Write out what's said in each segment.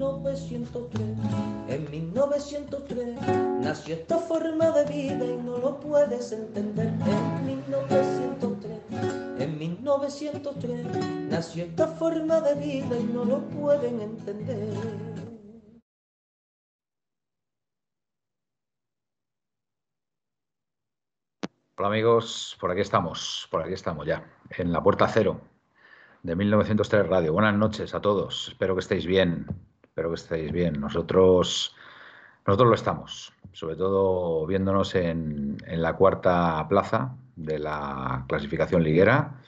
1903. En 1903 nació esta forma de vida y no lo puedes entender. En 1903, en 1903 nació esta forma de vida y no lo pueden entender. Hola amigos, por aquí estamos, por aquí estamos ya, en la puerta cero de 1903 Radio. Buenas noches a todos, espero que estéis bien, espero que estéis bien. Nosotros, nosotros lo estamos, sobre todo viéndonos en, en la cuarta plaza de la clasificación liguera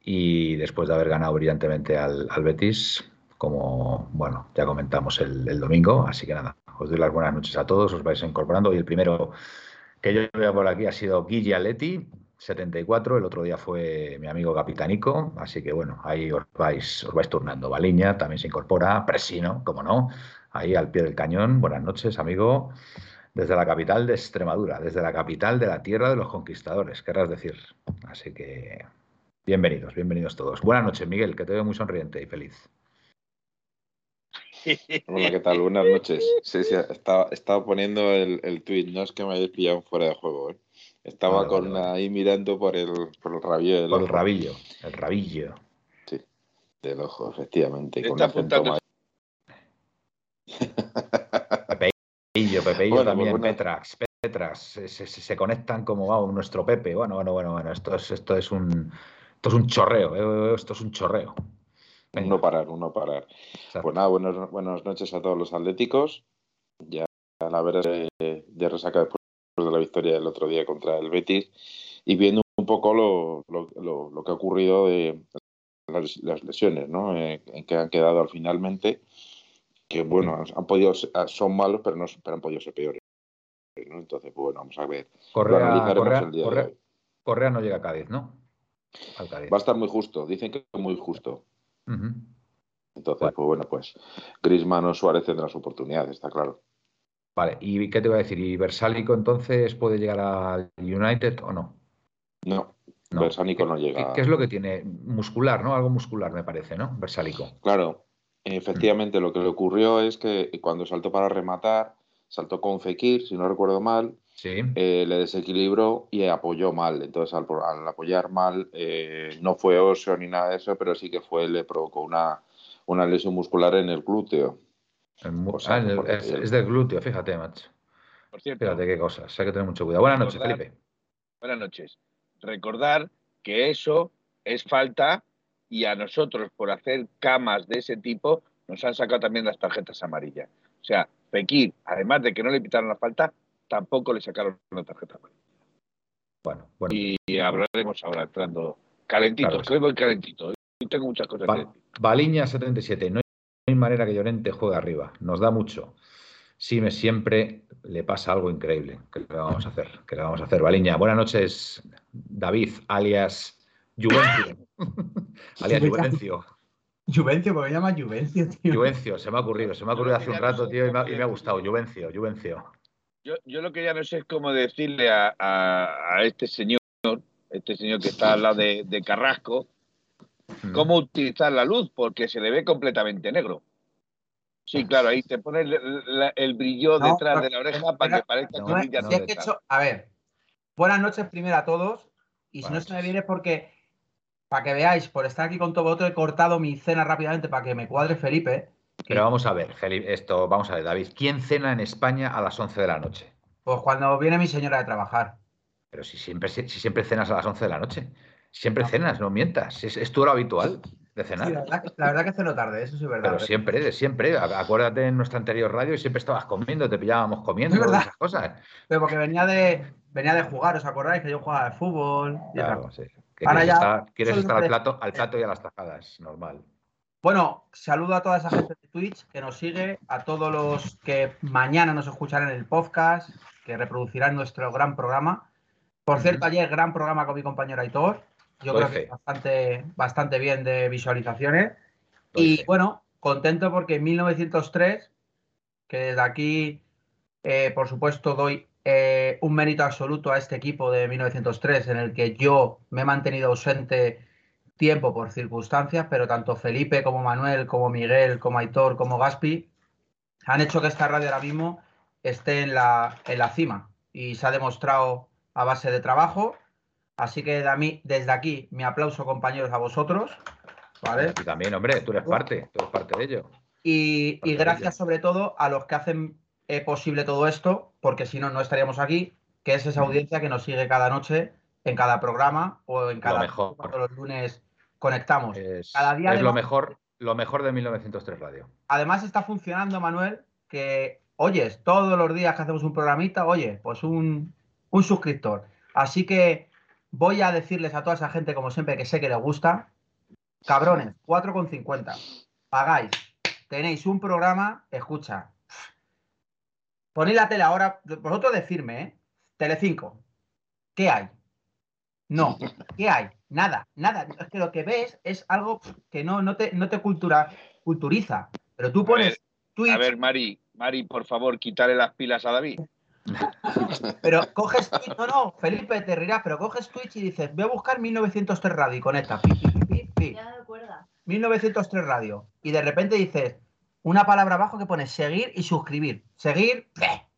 y después de haber ganado brillantemente al, al Betis, como bueno, ya comentamos el, domingo, así que nada, os doy las buenas noches a todos, os vais incorporando y el primero que yo veo por aquí ha sido Guille Aleti, 74, el otro día fue mi amigo Capitanico, así que bueno, ahí os vais, turnando. Baliña también se incorpora, Presino, como no, ahí al pie del cañón. Buenas noches, amigo, desde la capital de Extremadura, desde la capital de la tierra de los conquistadores, querrás decir. Así que bienvenidos, bienvenidos todos. Buenas noches, Miguel, que te veo muy sonriente y feliz. Hola, ¿qué tal? Buenas noches. Sí, sí, estaba, estaba poniendo el, el tweet, no es que me hayáis pillado fuera de juego, ¿eh? Estaba Vale, con vale, ahí mirando por el, por el rabillo del Por el ojo. rabillo, el rabillo. Sí, del ojo, efectivamente. Con apuntando. Pepeillo, Pepeillo Bueno, también, pues bueno. Petrax, Petrax, se, se- se conectan como vamos, nuestro Pepe. Bueno, bueno, bueno, bueno, esto es, esto es un, esto es un chorreo, eh, esto es un chorreo. Venga, no parar, un no parar. exacto. Pues nada, buenas, buenas noches a todos los atléticos. Ya a la vera de, de resaca después de la victoria del otro día contra el Betis y viendo un poco lo, lo, lo- lo que ha ocurrido de las, las lesiones, ¿no? Eh, en que han quedado al finalmente, que bueno, han podido ser- son malos, pero no pero han podido ser peores. ¿no? Entonces, pues bueno, vamos a ver. Correa, Correa, el día de Correa- hoy. Correa no llega a Cádiz, ¿no? Al Cádiz. Va a estar muy justo, dicen que es muy justo. Entonces, Bueno. pues bueno, pues Griezmann o Suárez tendrán su oportunidad, está claro. Vale, ¿y qué te voy a decir? ¿Y Versálico entonces puede llegar al United o no? No, No. Versálico ¿Qué- no llega. ¿Qué, es lo que tiene? Muscular, ¿no? Algo muscular me parece, ¿no? Versálico. Claro, efectivamente lo que le ocurrió es que cuando saltó para rematar, saltó con Fekir, si no recuerdo mal, Sí. eh, le desequilibró y apoyó mal. Entonces, al, al apoyar mal, eh, no fue óseo ni nada de eso, pero sí que fue, le provocó una, una lesión muscular en el glúteo. El sea, ah, el- es, el- es del glúteo, fíjate, macho. Por cierto, Fíjate qué cosas. Hay que tener mucho cuidado. Buenas noches, Recordar- Felipe. buenas noches. Recordar que eso es falta y a nosotros por hacer camas de ese tipo nos han sacado también las tarjetas amarillas. O sea, Fekir, además de que no le pitaron la falta, tampoco le sacaron la tarjeta amarilla. Bueno, bueno. Y hablaremos ahora entrando calentito, Claro sí. que hoy voy calentito. Tengo muchas cosas que Va- decir. Baliña 77. No hay manera que Llorente juegue arriba. Nos da mucho. Sime siempre le pasa algo increíble. ¿Qué le vamos a hacer? ¿Qué le vamos a hacer? Baliña. Buenas noches, David, alias Juvencio. alias Juvencio. Juvencio, porque me llama Juvencio, tío. Juvencio, se me ha ocurrido. Se me ha ocurrido hace un rato, tío, y me ha, y me ha gustado. Juvencio, Juvencio. Yo, yo lo que ya no sé es cómo decirle a, a- a este señor, este señor que está al lado de, de Carrasco, Mm. cómo utilizar la luz, porque se le ve completamente negro. Sí, claro, ahí te pone el, brillo No, detrás pero- de la oreja para que parezca no, que No, brilla no, si es que hecho- a ver, buenas noches primero a todos. Y si Buenas no se me viene es porque, para que veáis, por estar aquí con todo otro, he cortado mi cena rápidamente para que me cuadre Felipe. Pero vamos a ver, Felipe, esto, vamos a ver, David. ¿Quién cena en España a las 11 de la noche? Pues cuando viene mi señora de trabajar. Pero si siempre, si siempre cenas a las 11 de la noche. Siempre cenas, no mientas. Es, es tu hora habitual de Sí, cenar. la, verdad, que- la verdad que ceno tarde, eso sí es verdad. Pero siempre, de siempre. Acuérdate en nuestra anterior radio y siempre estabas comiendo, te pillábamos comiendo, Es verdad. esas cosas. Pero porque venía de, venía de jugar, ¿os acordáis? Que yo jugaba de fútbol. y Claro, sí. Que Ahora quieres ya estar, quieres estar al plato, al plato y a las tajadas, normal. Bueno, saludo a toda esa gente de Twitch que nos sigue, a todos los que mañana nos escucharán en el podcast, que reproducirán nuestro gran programa. Por cierto, ayer gran programa con mi compañero Aitor. Yo creo que bastante, bastante bien de visualizaciones. y bueno, contento porque en 1903, que desde aquí, eh, por supuesto, doy eh, un mérito absoluto a este equipo de 1903, en el que yo me he mantenido ausente tiempo por circunstancias, pero tanto Felipe como Manuel, como Miguel, como Aitor, como Gaspi, han hecho que esta radio ahora mismo esté en la, en la cima y se ha demostrado a base de trabajo. Así que desde aquí, mi aplauso, compañeros, a vosotros. ¿vale? Y también, hombre, tú eres parte, tú eres parte de ello. Y, gracias sobre todo a los que hacen eh, posible todo esto, porque si no, no estaríamos aquí, que es esa audiencia que nos sigue cada noche en cada programa o en cada mejor. cuando los lunes conectamos. Es, Cada día es lo, mejor, lo mejor de 1903 Radio. Además está funcionando, Manuel, que oyes todos los días que hacemos un programita, oye, pues un, un suscriptor. Así que voy a decirles a toda esa gente, como siempre, que sé que les gusta, cabrones, 4,50. Pagáis. Tenéis un programa, escucha. Ponéis la tele ahora, vosotros decirme, ¿eh? Telecinco. ¿Qué hay? No. ¿Qué hay? Nada, nada. Es que lo que ves es algo que no, no, te, no te cultura, culturiza. Pero tú pones Twitch. A ver, Mari, Mari, por favor, quítale las pilas a David. Pero coges Twitch, no, no, Felipe, te rirás, pero coges Twitch y dices, voy a buscar 1903 Radio y conecta. Pi, pi, pi, ya 1903 Radio. Y de repente dices, una palabra abajo que pones seguir y suscribir. Seguir,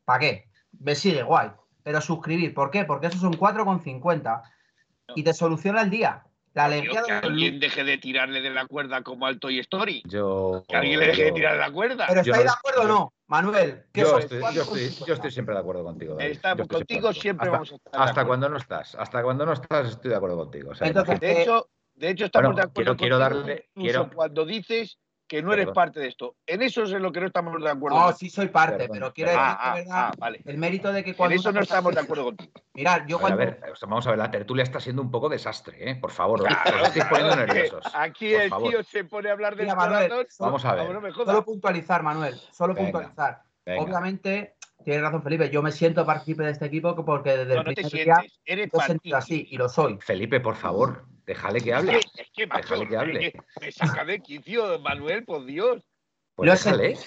¿para qué? Me sigue, guay. Pero suscribir, ¿por qué? Porque esos son 4,50 y te soluciona el día. La que alguien deje de tirarle de la cuerda como al Toy Story. Yo. Que alguien le deje de tirar de la cuerda. Pero ¿estáis de acuerdo o no, Manuel? Yo estoy, yo, estoy, siempre de acuerdo contigo. Estamos contigo siempre, vamos a estar. Hasta cuando no estás. Hasta cuando no estás, estoy de acuerdo contigo. Entonces, de hecho, de hecho, estamos de acuerdo. Quiero, quiero darle. Quiero... Cuando dices que no eres parte de esto. En eso es en lo que no estamos de acuerdo. No, sí soy parte, pero quiero decir que ah, verdad, ah, el mérito de que cuando. En eso no estamos de acuerdo contigo. Mirad, yo cuando. A ver, vamos a ver, la tertulia está siendo un poco desastre, ¿eh? Por favor, os estáis poniendo nerviosos. Aquí el tío se pone a hablar de Manuel, Vamos a ver. Solo puntualizar, Manuel, solo puntualizar. Obviamente, Tienes razón, Felipe. Yo me siento partícipe de este equipo porque desde el primer día eres he sentido así y lo soy. Felipe, por favor, déjale que hable. Es que, déjale que hable. me saca de quicio, Manuel, por Dios. Pues lo, he sentido,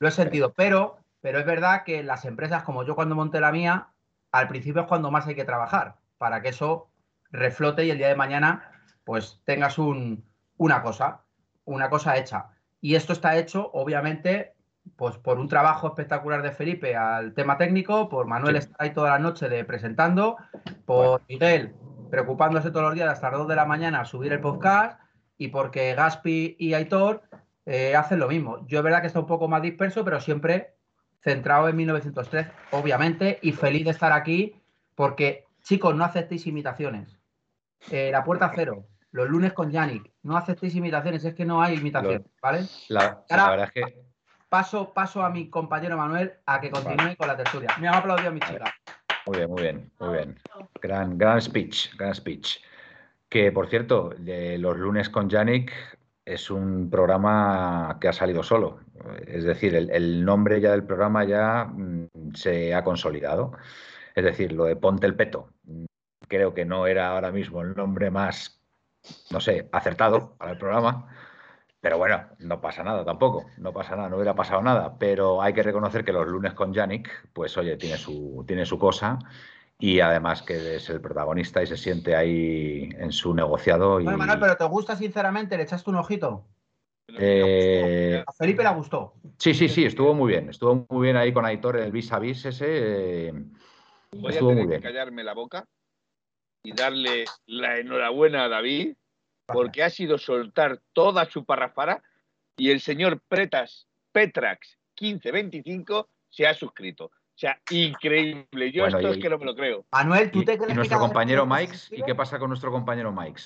lo he sentido, pero, pero es verdad que las empresas, como yo cuando monté la mía, al principio es cuando más hay que trabajar para que eso reflote y el día de mañana pues tengas un, una cosa, una cosa hecha. Y esto está hecho, obviamente, pues por un trabajo espectacular de Felipe al tema técnico, por Manuel está ahí toda la noche de presentando, por Miguel preocupándose todos los días hasta las 2 de la mañana a subir el podcast y porque Gaspi y Aitor eh, hacen lo mismo. Yo es verdad que está un poco más disperso, pero siempre centrado en 1903, obviamente, y feliz de estar aquí porque, chicos, no aceptéis imitaciones. Eh, la puerta cero, los lunes con Yannick, no aceptéis imitaciones, es que no hay imitaciones, ¿vale? La, verdad es que... Paso, paso a mi compañero Manuel a que continúe con la tertulia. Me han aplaudido a mi chica. Muy bien, muy bien, muy bien. Gran, gran speech, gran speech. Que, por cierto, los lunes con Yannick es un programa que ha salido solo. Es decir, el, nombre ya del programa ya mm, se ha consolidado. Es decir, lo de Ponte el Peto. Creo que no era ahora mismo el nombre más, no sé, acertado para el programa. Pero bueno, no pasa nada tampoco, no pasa nada, no hubiera pasado nada. Pero hay que reconocer que los lunes con Yannick, pues oye, tiene su, tiene su cosa y además que es el protagonista y se siente ahí en su negociado. Y... Bueno, Manuel, pero ¿te gusta sinceramente? ¿Le echaste un ojito? Eh, a Felipe le gustó. Sí, sí, sí, estuvo muy bien. Estuvo muy bien ahí con Aitor, el vis a vis ese. Eh, Voy a tener que callarme la boca y darle la enhorabuena a David porque ha sido soltar toda su parrafara y el señor Pretas Petrax 1525 se ha suscrito. O sea, increíble. Yo esto es que no me lo creo. Manuel, ¿tú te crees ¿Y nuestro compañero Mike? ¿Y qué pasa con nuestro compañero Mike?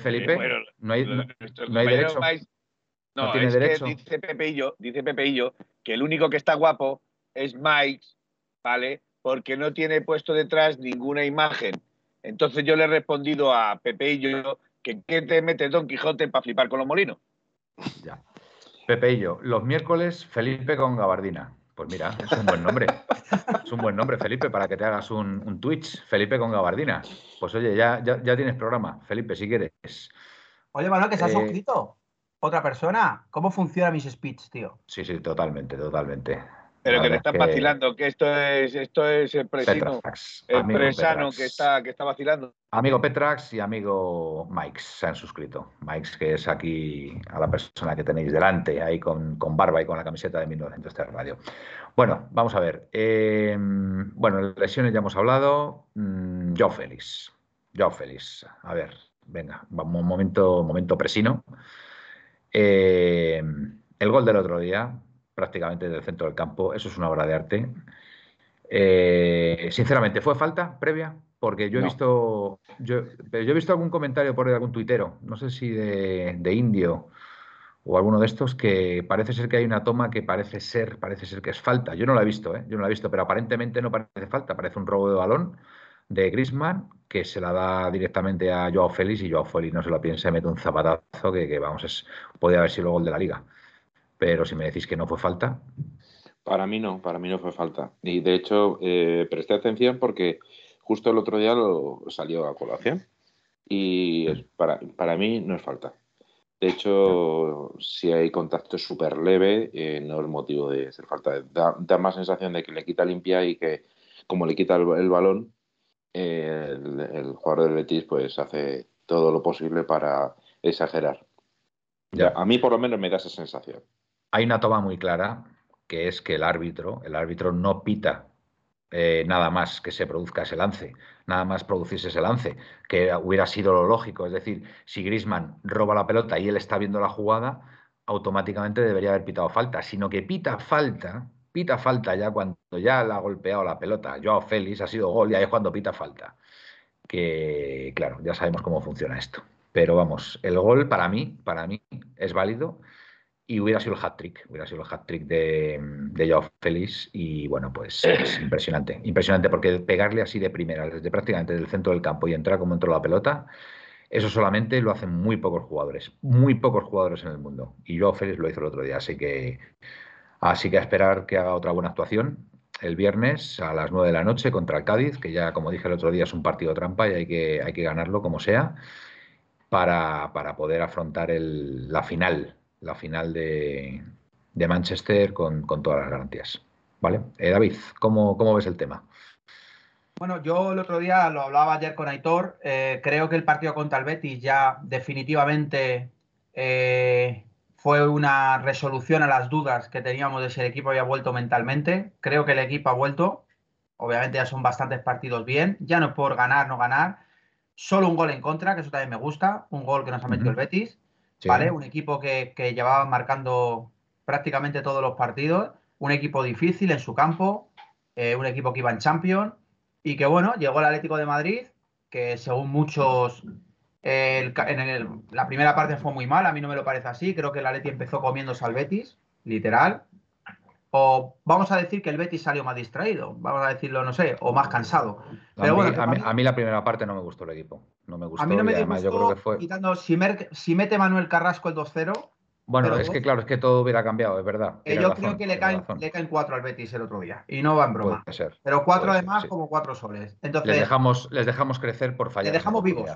Felipe, no hay, no hay derecho. no, tiene es derecho. que dice Pepeillo, dice Pepeillo que el único que está guapo es Mike, ¿vale? Porque no tiene puesto detrás ninguna imagen. Entonces yo le he respondido a Pepeillo que ¿qué te mete Don Quijote para flipar con los molinos? Ya. Pepe y yo, los miércoles Felipe con Gabardina. Pues mira, es un buen nombre. Es un buen nombre, Felipe, para que te hagas un, un Twitch. Felipe con Gabardina. Pues oye, ya, ya, ya tienes programa. Felipe, si quieres. Oye, Manuel, que se ha Eh, suscrito. Otra persona. ¿Cómo funciona mis speech, tío? Sí, sí, totalmente, totalmente. Pero que verdad están es vacilando, que esto es, esto es el presino, Petrax, el presano Petrax. que está, que está vacilando. Amigo Petrax y amigo Mikes se han suscrito. Mikes, que es aquí a la persona que tenéis delante, ahí con, con barba y con la camiseta de 1903 Radio. Bueno, vamos a ver. Eh, bueno, lesiones ya hemos hablado. Mm, Joao Félix. Joao Félix. A ver, venga, vamos un momento, momento presino. Eh, el gol del otro día, prácticamente del centro del campo, eso es una obra de arte. Eh, sinceramente, ¿fue falta previa? Porque yo he No. visto, yo, pero yo he visto algún comentario por algún tuitero, no sé si de, de Indio o alguno de estos, que parece ser que hay una toma que parece ser, parece ser que es falta. Yo no la he visto, ¿eh? Yo no la he visto, pero aparentemente no parece falta, parece un robo de balón de Griezmann que se la da directamente a Joao Félix y Joao Félix no se lo piensa y mete un zapatazo que, que, vamos, es, podía haber sido el gol de la liga. Pero si me decís que no fue falta, Para mí no, para mí no fue falta. Y de hecho, eh, presté atención porque justo el otro día lo salió a colación. Y es- para, para mí no es falta. De hecho, si hay contacto súper leve, eh, no es motivo de ser falta. Da, da más sensación de que le quita limpia y que, como le quita el, el balón, eh, el, el jugador del Betis pues hace todo lo posible para exagerar. Ya. A mí por lo menos me da esa sensación. Hay una toma muy clara que es que el árbitro, el árbitro no pita eh, nada más que se produzca ese lance, nada más producirse ese lance, que hubiera sido lo lógico. Es decir, si Grisman roba la pelota y él está viendo la jugada, automáticamente debería haber pitado falta, sino que pita falta, pita falta ya cuando ya le ha golpeado la pelota. Joao Félix ha sido gol y ahí es cuando pita falta. Que claro, ya sabemos cómo funciona esto. Pero vamos, el gol para mí, para mí es válido y hubiera sido el hat-trick, hubiera sido el hat-trick de, de Joao Félix y bueno, pues es impresionante, impresionante porque pegarle así de primera, desde prácticamente del centro del campo y entrar como entró la pelota, eso solamente lo hacen muy pocos jugadores, muy pocos jugadores en el mundo. Y Joao Félix lo hizo el otro día, así que así que a esperar que haga otra buena actuación el viernes a las 9 de la noche contra el Cádiz, que ya como dije el otro día es un partido trampa y hay que, hay que ganarlo como sea para, para poder afrontar el, la final la final de, de Manchester con, con, todas las garantías. ¿Vale? Eh, David, ¿cómo, ¿cómo, ves el tema? Bueno, yo el otro día lo hablaba ayer con Aitor. Eh, creo que el partido contra el Betis ya definitivamente eh, fue una resolución a las dudas que teníamos de si el equipo había vuelto mentalmente. Creo que el equipo ha vuelto. Obviamente ya son bastantes partidos bien. Ya no es por ganar, no ganar. Solo un gol en contra, que eso también me gusta. Un gol que nos ha metido uh -huh. el Betis. ¿Vale? Un equipo que, que, llevaba marcando prácticamente todos los partidos, un equipo difícil en su campo, eh, un equipo que iba en Champions y que, bueno, llegó el Atlético de Madrid, que según muchos, en el, la primera parte fue muy mal, a mí no me lo parece así, creo que el Atleti empezó comiéndose al Betis, literal, o vamos a decir que el Betis salió más distraído, vamos a decirlo, no sé, o más cansado. Pero a, mí, bueno, a, mí, a, mí, la primera parte no me gustó el equipo. No me gustó. A mí no me además, gustó, yo creo que fue. quitando, si, mer, si, mete Manuel Carrasco el 2-0. Bueno, es que claro, es que todo hubiera cambiado, es verdad. Eh, yo razón, creo que le caen, le caen cuatro al Betis el otro día. Y no va en broma. Puede ser. Pero cuatro además sí. como cuatro soles. Entonces, les, dejamos, les dejamos crecer por fallar. Les dejamos vivos.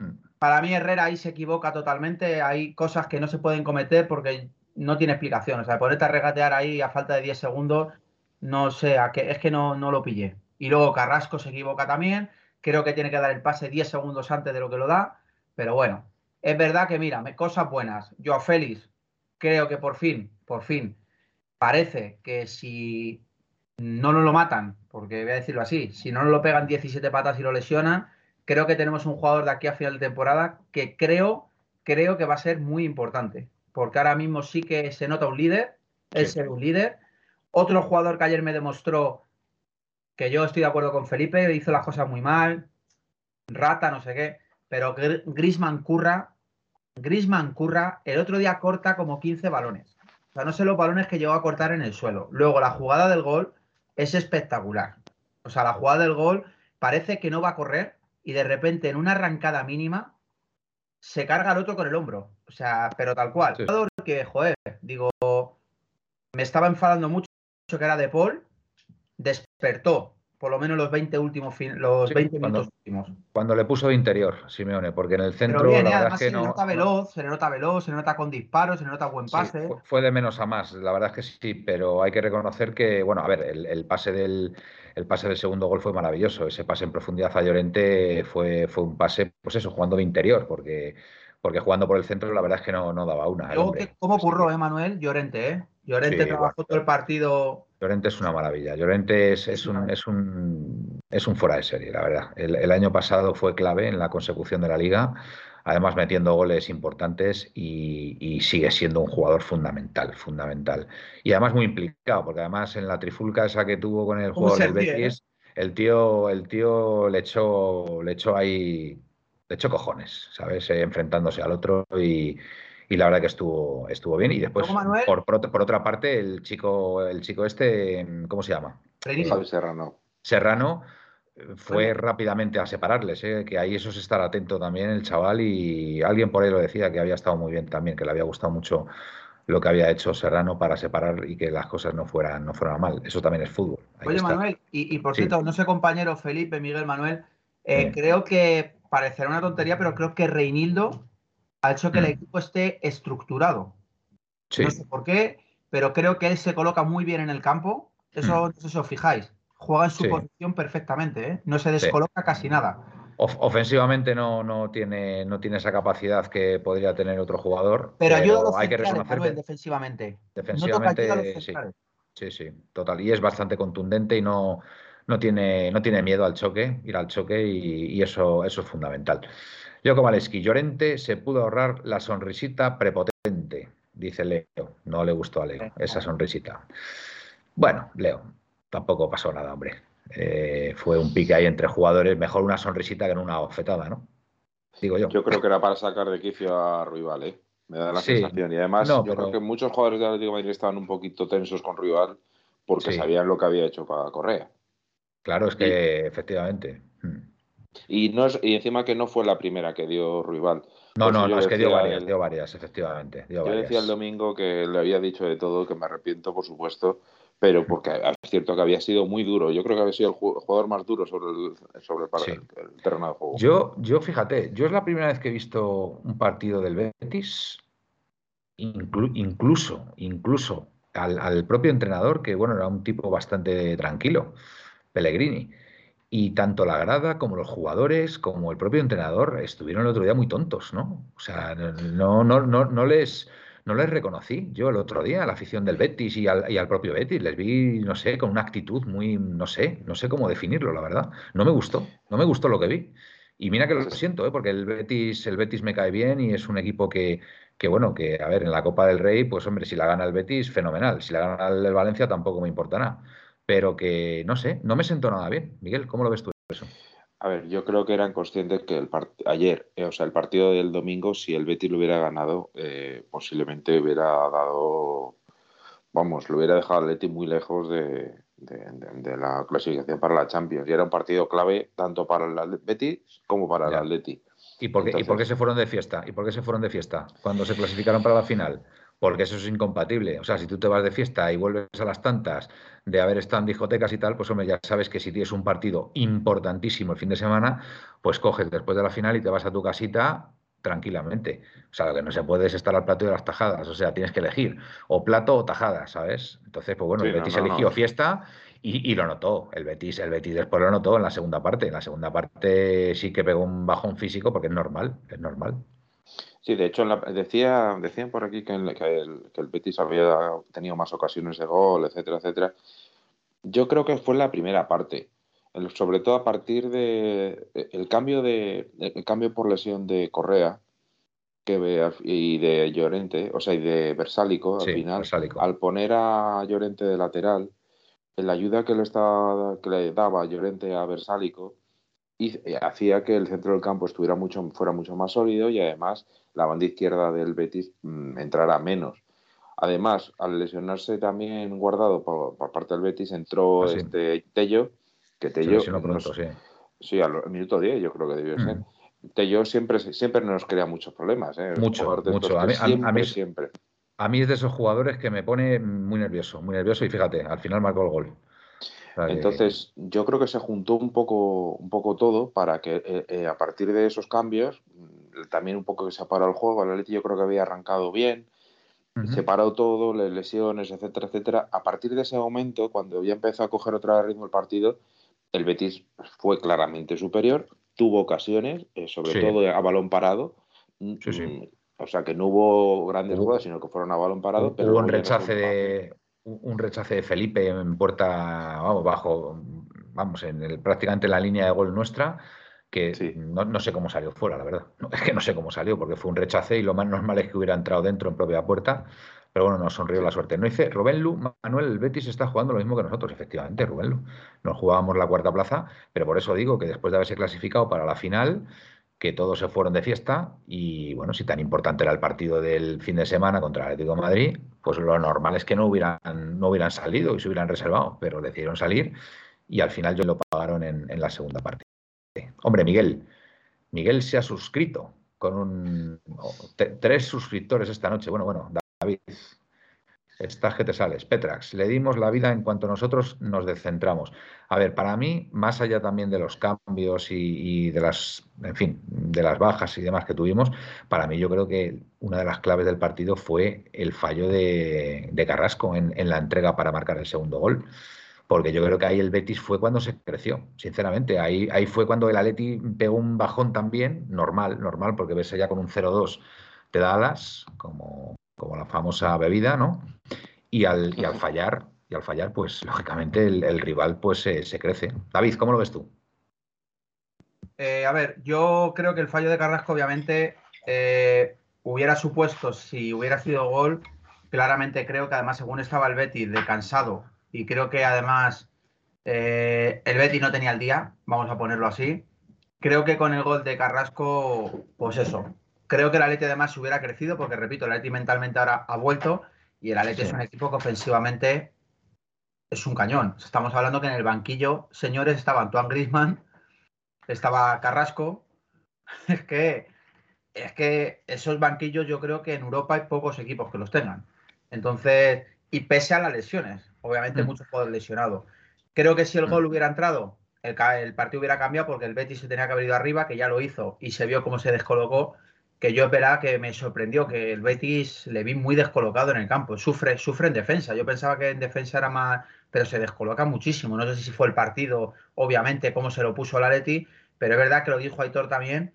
Mm. Para mí Herrera ahí se equivoca totalmente. Hay cosas que no se pueden cometer porque no tiene explicación. O sea, ponerte a regatear ahí a falta de 10 segundos, no sé, que, es que no, no lo pillé. Y luego Carrasco se equivoca también. Creo que tiene que dar el pase 10 segundos antes de lo que lo da. Pero bueno, es verdad que, mira, cosas buenas. Yo a Félix creo que por fin, por fin, parece que si no nos lo matan, porque voy a decirlo así, si no nos lo pegan 17 patas y lo lesionan, creo que tenemos un jugador de aquí a final de temporada que creo, creo que va a ser muy importante. Porque ahora mismo sí que se nota un líder, es sí. ser un líder. Otro jugador que ayer me demostró que yo estoy de acuerdo con Felipe, hizo las cosas muy mal, rata, no sé qué, pero Grisman curra, Grisman curra, el otro día corta como 15 balones. O sea, no sé los balones que llegó a cortar en el suelo. Luego, la jugada del gol es espectacular. O sea, la jugada del gol parece que no va a correr y de repente en una arrancada mínima se carga al otro con el hombro. O sea, pero tal cual. Sí. Que, joder, digo, me estaba enfadando mucho que era de Paul, despertó por lo menos los 20 últimos fin- los Sí, 20 cuando- minutos últimos. Cuando le puso de interior, Simeone, porque en el centro bien, la ¿eh? verdad es que se no. nota no- veloz, se le nota veloz, se le nota con disparos, se le nota buen Sí, pase. fue, fue de menos a más, la verdad es que sí, pero hay que reconocer que, bueno, a ver, el, el pase del, el pase del segundo gol fue maravilloso. Ese pase en profundidad a Llorente fue, fue un pase, pues eso, jugando de interior, porque, porque jugando por el centro la verdad es que no, no daba una. Luego, ¿cómo curró, eh, Manuel? Llorente, ¿eh? Llorente Sí, trabajó bueno. todo el partido. Llorente es una maravilla. Llorente es, es un, es, un, es un fuera de serie, la verdad. El, el año pasado fue clave en la consecución de la liga, además metiendo goles importantes y, y sigue siendo un jugador fundamental, fundamental. Y además muy implicado, porque además en la trifulca esa que tuvo con el ¿Cómo jugador del eh? Betis, el tío, el tío le echó, le echó ahí, le echó cojones, ¿sabes? Eh, enfrentándose al otro y, y la verdad que estuvo, estuvo bien. Y después, por, por ot- por otra parte, el chico, el chico este, ¿cómo se llama? Reinildo. Javi Serrano. Serrano eh, fue Bueno. rápidamente a separarles, ¿eh? que ahí eso es estar atento también el chaval y alguien por ahí lo decía que había estado muy bien también, que le había gustado mucho lo que había hecho Serrano para separar y que las cosas no fueran, no fueran mal. Eso también es fútbol. Oye. Manuel, y, y por Sí. cierto, no sé, compañero Felipe, Miguel, Manuel, eh, Sí. creo que parecerá una tontería, pero creo que Reinildo ha hecho que el Mm. equipo esté estructurado. Sí, No sé por qué, pero creo que él se coloca muy bien en el campo. Eso no sé si os fijáis. Juega en su Mm. Sí. posición perfectamente, ¿eh? No se Sí. descoloca casi nada. Of- ofensivamente no, no, tiene, no tiene esa capacidad que podría tener otro jugador, Pero, ayuda a los hay que reconocer defensivamente. No toca defensivamente los sí. Sí, sí, total. Y es bastante contundente y no, no tiene, no tiene miedo al choque, ir al choque y, y eso, eso es fundamental. Joko Maleski, Llorente se pudo ahorrar la sonrisita prepotente, dice Leo. No le gustó a Leo esa sonrisita. Bueno, Leo, tampoco pasó nada, hombre. Eh, fue un pique ahí entre jugadores, mejor una sonrisita que una bofetada, ¿no? Digo yo. Yo creo que era para sacar de quicio a Rival, ¿eh? Me da la Sí. sensación. Y además, No, yo pero- creo que muchos jugadores de Atlético de Madrid estaban un poquito tensos con Rival porque Sí. sabían lo que había hecho para Correa. Claro, es que efectivamente. Hmm. Y, no es, y encima que no fue la primera que dio Rival. No, no, no, es que dio varias, el- dio varias, efectivamente. Dio Yo varias. decía el domingo que le había dicho de todo, que me arrepiento, por supuesto, pero porque es cierto que había sido muy duro. Yo creo que había sido el ju- jugador más duro sobre el, sobre el, par- Sí. el terreno de juego. Yo, yo, fíjate, yo es la primera vez que he visto un partido del Betis, inclu- incluso, incluso al, al propio entrenador, que bueno, era un tipo bastante tranquilo, Pellegrini. Y tanto la grada como los jugadores, como el propio entrenador, estuvieron el otro día muy tontos, ¿no? O sea, no, no, no, no les, no les reconocí yo el otro día a la afición del Betis y al, y al propio Betis. Les vi, no sé, con una actitud muy, no sé, no sé cómo definirlo, la verdad. No me gustó, no me gustó lo que vi. Y mira que lo siento, ¿eh? porque el Betis, el Betis me cae bien y es un equipo que, que, bueno, que, a ver, en la Copa del Rey, pues hombre, si la gana el Betis, fenomenal. Si la gana el Valencia, tampoco me importará. Pero que, no sé, no me sentó nada bien. Miguel, ¿cómo lo ves tú eso? A ver, yo creo que eran conscientes que el ayer, eh, o sea, el partido del domingo, si el Betis lo hubiera ganado, eh, posiblemente hubiera dado, vamos, lo hubiera dejado al Atleti muy lejos de, de- de- de la clasificación para la Champions. Y era un partido clave tanto para el Betis como para el Ya. Atleti. ¿Y por, qué, ¿Y por qué se fueron de fiesta? ¿Y por qué se fueron de fiesta cuando se clasificaron para la final? Porque eso es incompatible. O sea, si tú te vas de fiesta y vuelves a las tantas de haber estado en discotecas y tal, pues hombre, ya sabes que si tienes un partido importantísimo el fin de semana, pues coges después de la final y te vas a tu casita tranquilamente. O sea, lo que no se puede es estar al plato de las tajadas. O sea, tienes que elegir o plato o tajada, ¿sabes? Entonces, pues bueno, Sí, el Betis no, no. eligió fiesta y, y lo notó. El Betis, el Betis después lo notó en la segunda parte. En la segunda parte sí que pegó un bajón físico porque es normal, es normal. Sí, de hecho, en la- decía, decían por aquí que, en que el, que el Betis había tenido más ocasiones de gol, etcétera, etcétera. Yo creo que fue la primera parte. Sobre todo a partir de el cambio de el cambio por lesión de Correa que y de Llorente, o sea, y de Versálico al final, Versálico. al poner a Llorente de lateral, la ayuda que le estaba que le daba Llorente a Versálico y hacía que el centro del campo estuviera mucho fuera mucho más sólido y además la banda izquierda del Betis mm, entrara menos. Además, al lesionarse también guardado por, por parte del Betis, entró Ah, este Tello, que Se Tello no pronto, sé- sí. sí, al minuto 10 yo creo que debió ser. Mm. Tello siempre, siempre nos crea muchos problemas. ¿eh? Mucho, mucho. A mí, siempre, siempre. A mí es de esos jugadores que me pone muy nervioso, muy nervioso y fíjate, al final marcó el gol. Entonces, yo creo que se juntó un poco, un poco todo para que eh, eh, a partir de esos cambios, mm, también un poco que se paró el juego, el Atleti yo creo que había arrancado bien, se paró todo, lesiones, etcétera, etcétera. A partir de ese momento, cuando ya empezó a coger otra ritmo el partido, el Betis fue claramente superior, tuvo ocasiones, eh, sobre todo a balón parado. Mm, o sea que no hubo grandes jugadas, sino que fueron a balón parado. Pero hubo un rechace de un rechace de Felipe en puerta, vamos, bajo, vamos, en el, prácticamente la línea de gol nuestra, que no, sé cómo salió fuera, la verdad. es que no sé cómo salió, porque fue un rechace y lo más normal es que hubiera entrado dentro en propia puerta. Pero bueno, nos sonrió la suerte. No dice Rubén Lu, Manuel, el Betis está jugando lo mismo que nosotros, efectivamente, Rubén Lu. Nos jugábamos la cuarta plaza, pero por eso digo que después de haberse clasificado para la final, que todos se fueron de fiesta y bueno, si tan importante era el partido del fin de semana contra el Atlético Madrid, pues lo normal es que no hubieran, no hubieran salido y se hubieran reservado, pero decidieron salir y al final yo lo pagaron en, la segunda parte. Hombre, Miguel, Miguel se ha suscrito con un, tres suscriptores esta noche. Bueno, bueno, David, Estás que te sales. Petrax, le dimos la vida en cuanto nosotros nos descentramos. A ver, para mí, más allá también de los cambios y, de las, en fin, de las bajas y demás que tuvimos, para mí yo creo que una de las claves del partido fue el fallo de, Carrasco en, la entrega para marcar el segundo gol. Porque yo creo que ahí el Betis fue cuando se creció, sinceramente. Ahí, ahí fue cuando el Atleti pegó un bajón también, normal, normal, porque verse ya con un 0-2 te da alas, como, como la famosa bebida, ¿no? Y al, y al fallar, y al fallar, pues lógicamente el, rival pues se, crece. David, ¿cómo lo ves tú? Eh, a ver, yo creo que el fallo de Carrasco, obviamente, eh, hubiera supuesto, si hubiera sido gol, claramente creo que además, según estaba el Betis de cansado, y creo que además eh, el Betis no tenía el día, vamos a ponerlo así, creo que con el gol de Carrasco, pues eso, Creo que el Atleti además hubiera crecido porque, repito, el Atleti mentalmente ahora ha vuelto y el Atleti es un equipo que ofensivamente es un cañón. Estamos hablando que en el banquillo, señores, estaba Antoine Griezmann, estaba Carrasco. Es que, es que esos banquillos yo creo que en Europa hay pocos equipos que los tengan. Entonces, y pese a las lesiones, obviamente mm. muchos jugadores lesionados. Creo que si el mm. gol hubiera entrado, el, el, partido hubiera cambiado porque el Betis se tenía que haber ido arriba, que ya lo hizo y se vio cómo se descolocó que yo esperaba que me sorprendió que el Betis le vi muy descolocado en el campo. Sufre, sufre en defensa. Yo pensaba que en defensa era más, pero se descoloca muchísimo. No sé si fue el partido, obviamente, cómo se lo puso el Atleti, pero es verdad que lo dijo Aitor también.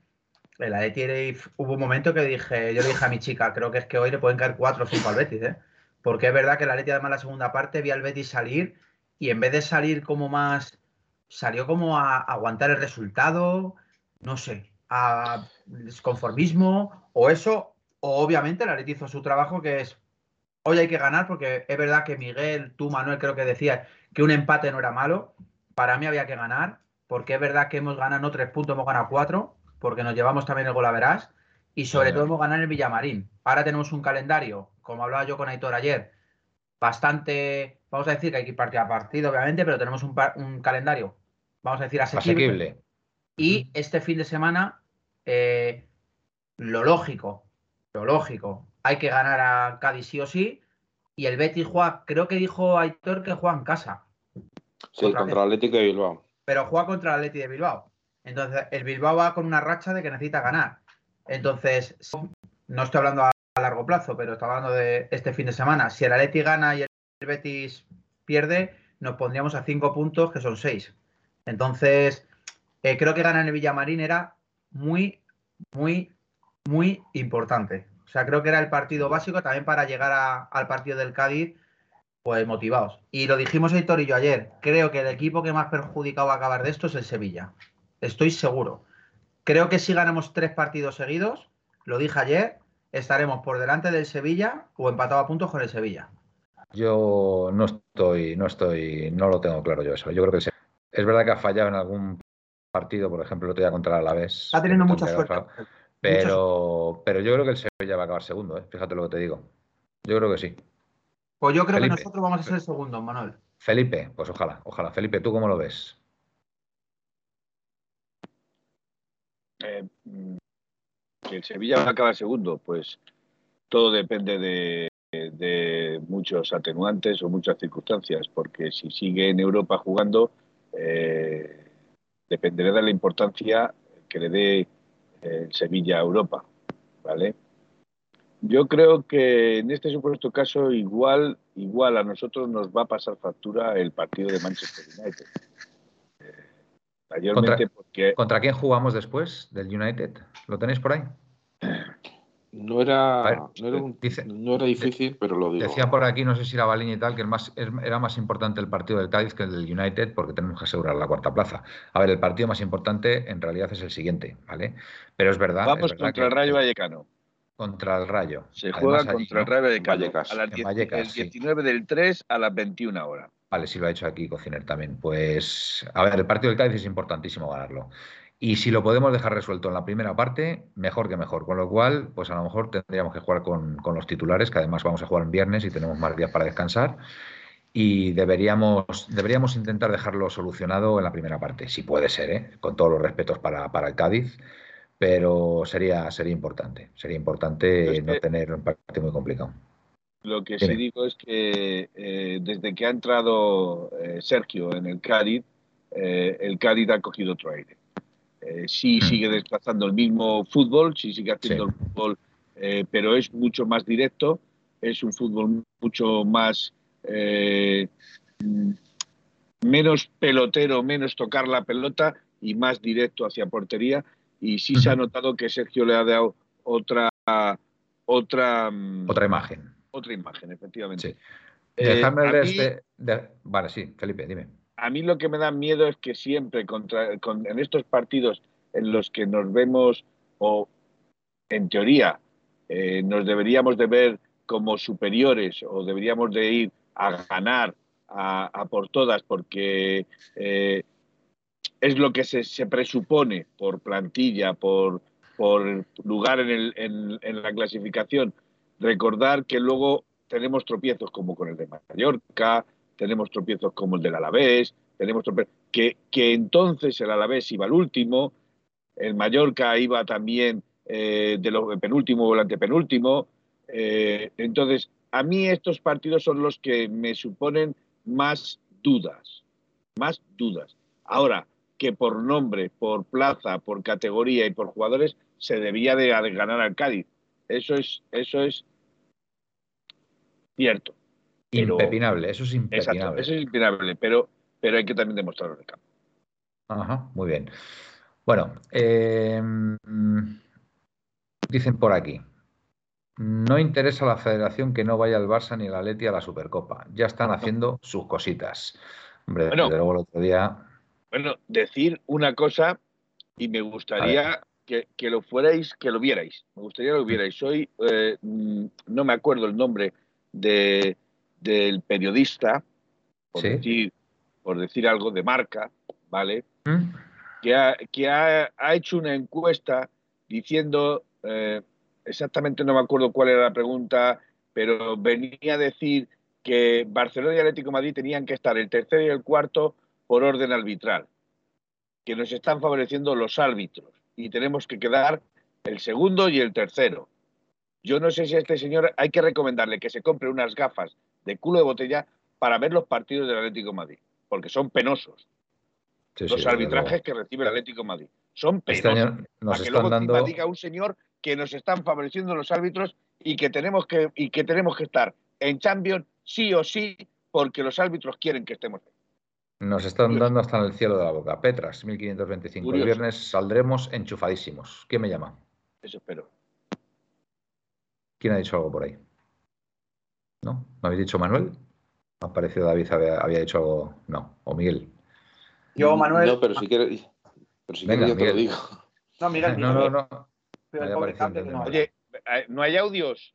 El Atleti hubo un momento que dije, yo le dije a mi chica, creo que es que hoy le pueden caer cuatro o cinco al Betis, ¿eh? Porque es verdad que el Atleti además la segunda parte vi al Betis salir y en vez de salir como más, salió como a aguantar el resultado, no sé, a desconformismo o eso, o obviamente el Atleti hizo su trabajo que es hoy hay que ganar porque es verdad que Miguel, tú Manuel creo que decías que un empate no era malo, para mí había que ganar porque es verdad que hemos ganado no tres puntos, hemos ganado cuatro porque nos llevamos también el gol a verás y sobre todo hemos ganado en el Villamarín. Ahora tenemos un calendario, como hablaba yo con Aitor ayer, bastante, vamos a decir que hay que ir partido a partido obviamente, pero tenemos un, un calendario, vamos a decir asequible. Y este fin de semana eh, lo lógico, lo lógico, hay que ganar a Cádiz sí o sí. Y el Betis juega, creo que dijo Aitor que juega en casa. Sí, contra, el Atlético de Bilbao. Pero juega contra el Atlético de Bilbao. Entonces, el Bilbao va con una racha de que necesita ganar. Entonces, no estoy hablando a, largo plazo, pero estoy hablando de este fin de semana. Si el Atleti gana y el Betis pierde, nos pondríamos a cinco puntos, que son seis. Entonces, eh, creo que ganar el Villamarín era muy, muy, muy importante. O sea, creo que era el partido básico también para llegar al partido del Cádiz, pues motivados. Y lo dijimos Héctor y yo ayer, creo que el equipo que más perjudicado va a acabar de esto es el Sevilla. Estoy seguro. Creo que si ganamos tres partidos seguidos, lo dije ayer, estaremos por delante del Sevilla o empatado a puntos con el Sevilla. Yo no estoy, no estoy, no lo tengo claro yo eso. Yo creo que es verdad que ha fallado en algún partido, por ejemplo, el otro día contra el Alavés. Está teniendo mucha suerte. Pero, pero yo creo que el Sevilla va a acabar segundo, ¿eh? fíjate lo que te digo. Yo creo que sí. Pues yo creo que nosotros vamos a ser segundo, Manuel. Felipe, pues ojalá, ojalá. Felipe, ¿tú cómo lo ves? eh, que el Sevilla va a acabar segundo, pues todo depende de, de muchos atenuantes o muchas circunstancias, porque si sigue en Europa jugando, eh, dependerá de la importancia que le dé eh, el Sevilla a Europa, ¿vale? Yo creo que en este supuesto caso igual, igual a nosotros nos va a pasar factura el partido de Manchester United. Eh, ¿Contra, porque... ¿Contra quién jugamos después del United? ¿Lo tenéis por ahí? No era, no, era no, era difícil, pero lo digo. Decía por aquí, no sé si era Baliña y tal, que el más, era más importante el partido del Cádiz que el del United porque tenemos que asegurar la cuarta plaza. A ver, el partido más importante en realidad es el siguiente, ¿vale? Pero es verdad. Vamos contra el Rayo Vallecano. Contra el Rayo. Se juega contra el Rayo Vallecano. a las el 19 del 3 a las 21 horas. Vale, sí lo ha hecho aquí Cociner también. Pues, a ver, el partido del Cádiz es importantísimo ganarlo. Y si lo podemos dejar resuelto en la primera parte, mejor que mejor. Con lo cual, pues a lo mejor tendríamos que jugar con, los titulares, que además vamos a jugar en viernes y tenemos más días para descansar. Y deberíamos, deberíamos intentar dejarlo solucionado en la primera parte, si puede ser, ¿eh? con todos los respetos para, el Cádiz. Pero sería, sería importante. Sería importante no tener un partido muy complicado. Lo que sí digo es que eh, desde que ha entrado eh, Sergio en el Cádiz, el Cádiz ha cogido otro aire eh, sí sigue desplazando el mismo fútbol, sí sigue haciendo el fútbol, eh, pero es mucho más directo, es un fútbol mucho más eh, menos pelotero, menos tocar la pelota y más directo hacia portería. Y sí se ha notado que Sergio le ha dado otra otra mm, otra imagen. Otra imagen, efectivamente. Sí. Este vale, sí, Felipe, dime a mí lo que me da miedo es que siempre contra, en estos partidos en los que nos vemos, o en teoría, eh, nos deberíamos de ver como superiores o deberíamos de ir a ganar a, por todas porque eh, es lo que se, presupone por plantilla, por, por lugar en, en la clasificación. Recordar que luego tenemos tropiezos como con el de Mallorca, tenemos tropiezos como el del Alavés, tenemos que, que entonces el Alavés iba al último, el Mallorca iba también eh, de lo penúltimo o el antepenúltimo. Eh, entonces, a mí estos partidos son los que me suponen más dudas, más dudas. Ahora, que por nombre, por plaza, por categoría y por jugadores se debía de ganar al Cádiz. Eso es, eso es cierto. Impepinable, eso es impepinable. eso es impepinable, pero, pero hay que también demostrarlo en el campo. Ajá, muy bien. Bueno, em, dicen por aquí. No interesa a la federación que no vaya el Barça ni el Atleti a la Supercopa. Ya están haciendo sus cositas. Hombre, bueno, luego el otro día. Bueno, decir una cosa y me gustaría que, lo fuerais, que lo vierais. Me gustaría que lo vierais. Hoy eh, mm, no me acuerdo el nombre de, del periodista, por, decir, por decir algo de marca, ¿vale? ¿Mm? Que, ha, que ha, hecho una encuesta diciendo, eh, exactamente no me acuerdo cuál era la pregunta, pero venía a decir que Barcelona y Atlético Madrid tenían que estar el tercero y el cuarto por orden arbitral, que nos están favoreciendo los árbitros y tenemos que quedar el segundo y el tercero. Yo no sé si a este señor hay que recomendarle que se compre unas gafas de culo de botella para ver los partidos del Atlético Madrid, porque son penosos. los arbitrajes que recibe el Atlético Madrid son este penosos. para que luego dando... diga un señor que nos están favoreciendo los árbitros y que tenemos que y que tenemos que estar en Champions sí o sí porque los árbitros quieren que estemos Nos están dando hasta en el cielo de la boca. Petras, 1525. El viernes saldremos enchufadísimos. ¿Quién me llama? Eso espero. ¿Quién ha dicho algo por ahí? ¿No? ¿Me habéis dicho Manuel? ¿Ha parecido David había, dicho algo? No. ¿O Miguel? Yo, Manuel. No, pero si quieres, pero si quieres yo te lo digo. No, Miguel, no, no, no. Oye, eh, ¿no hay audios?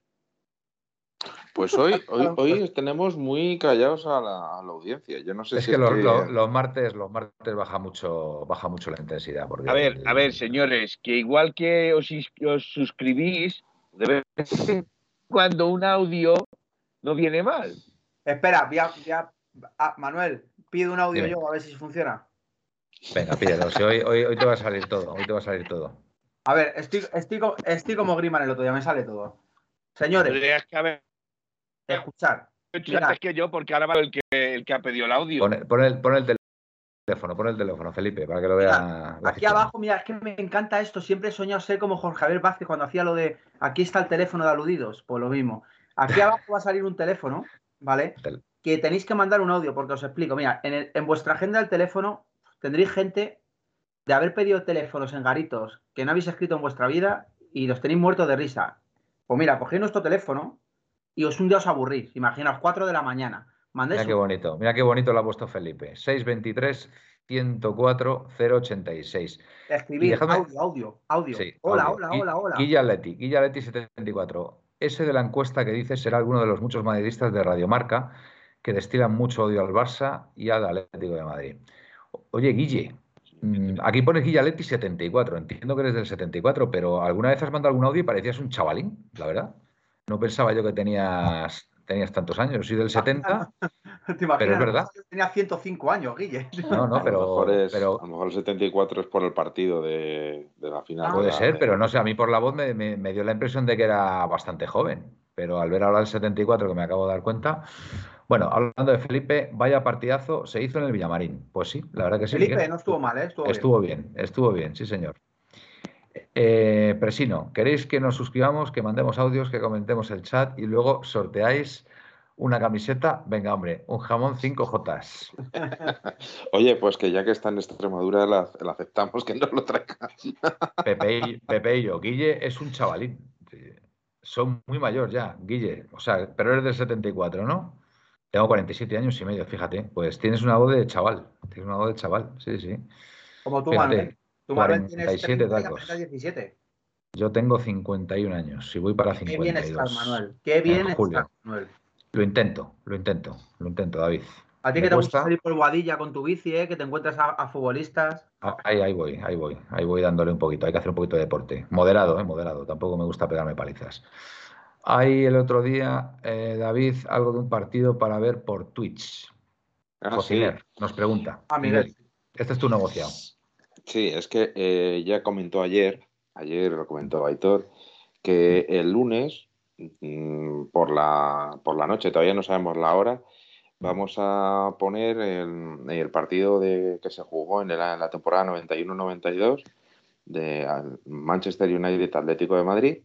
Pues hoy, hoy, hoy tenemos muy callados a la, audiencia. Yo no sé es si que, los, Los, martes, los martes baja mucho, baja mucho la intensidad. Porque a ver, a ver, señores, que igual que os, os suscribís, de cuando un audio no viene mal. Espera, ya, ah, Manuel, pido un audio yo a ver si funciona. Venga, pídelo. hoy, hoy, te va a salir todo. Hoy te va a salir todo. A ver, estoy, estoy, estoy como Griman el otro día, me sale todo. Señores, Tendrías que haber escuchar. antes que yo, porque ahora va el que, el que ha pedido el audio. Pon, pon el, pon el teléfono, pon el teléfono, Felipe, para que lo vea. Aquí abajo, mira, es que me encanta esto. Siempre he soñado ser como Jorge Javier Vázquez cuando hacía lo de aquí está el teléfono de aludidos. Pues lo mismo. Aquí abajo va a salir un teléfono, ¿vale? Que tenéis que mandar un audio, porque os explico. Mira, en, el- en vuestra agenda del teléfono tendréis gente de haber pedido teléfonos en garitos que no habéis escrito en vuestra vida y los tenéis muertos de risa. Pues mira, cogéis nuestro teléfono y os un día os aburrís. Imaginaos, 4 de la mañana. Mandéis Mira qué un- bonito, mira qué bonito lo ha puesto Felipe. 623 104 086. escribir dejadme- audio, audio, audio. Sí, hola, audio. hola, Gui- hola, hola. Guilla Leti, Guilla Leti 74. Ese de la encuesta que dices será alguno de los muchos madridistas de Radiomarca que destilan mucho odio al Barça y al Atlético de Madrid. Oye, Guille, mm, aquí pones Guilla Leti 74. Entiendo que eres del 74, pero ¿alguna vez has mandado algún audio y parecías un chavalín, la verdad? No pensaba yo que tenías, tenías tantos años. Soy del 70. ¿Te imaginas? Pero es verdad. Yo Tenía 105 años, Guille. No, no, a, lo pero, mejor es, pero a lo mejor el 74 es por el partido de, de la final. Ah, de Puede la- ser, de- pero no sé, a mí por la voz me, me- me dio la impresión de que era bastante joven, pero al ver ahora el 74 que me acabo de dar cuenta, bueno, hablando de Felipe, vaya partidazo, se hizo en el Villamarín. Pues sí, la verdad que sí. Felipe, Miguel. no estuvo mal, ¿eh? Estuvo, bien. Estuvo bien, estuvo bien, sí señor. Eh, Presino, ¿queréis que nos suscribamos, que mandemos audios, que comentemos el chat y luego sorteáis una camiseta? Venga, hombre, un jamón 5J. Oye, pues que ya que está en Extremadura, la, la aceptamos que nos lo traiga. Pepe y, Pepe y yo. Guille es un chavalín. Son muy mayor ya, Guille. O sea, pero eres del 74, ¿no? Tengo 47 años y medio, fíjate. Pues tienes una voz de chaval. Tienes una voz de chaval, sí, sí. Como tú, Fíjate, Manuel. Tú, Manuel, tienes 47 30 y tacos. apenas 17. Yo tengo 51 años y voy para Qué bien 52. estás, Manuel. Qué bien estás, Manuel. Lo intento, lo intento, lo intento, David. A ti que te gusta salir por Guadilla con tu bici, ¿eh? Que te encuentras a, a futbolistas. Ah, Ahí, ahí voy, ahí voy, ahí voy dándole un poquito. Hay que hacer un poquito de deporte. Moderado, ¿eh? Moderado. Tampoco me gusta pegarme palizas. Hay el otro día, eh, David, algo de un partido para ver por Twitch. Ah, sí. Nos pregunta. Ah, Miguel. Este es tu negociado. Sí, es que eh, ya comentó ayer, ayer lo comentó Aitor, que el lunes mm, por la, por la noche, todavía no sabemos la hora, vamos a poner el, el partido de, que se jugó en, la- temporada 91-92 de Manchester United Atlético de Madrid.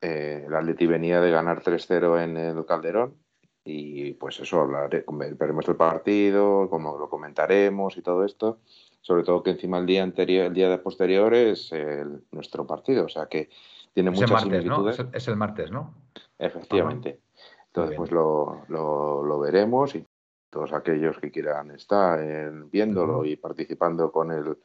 Eh, el Atleti venía de ganar 3-0 en el Calderón y pues eso, hablaré, veremos el partido, como lo comentaremos y todo esto sobre todo que encima el día anterior, el día de posterior es el- nuestro partido, o sea que tiene Es el muchas martes, ¿no? similitudes. Es el, es el martes, ¿no? Efectivamente. Entonces, pues lo, lo- lo veremos y todos aquellos que quieran estar eh, viéndolo y participando con el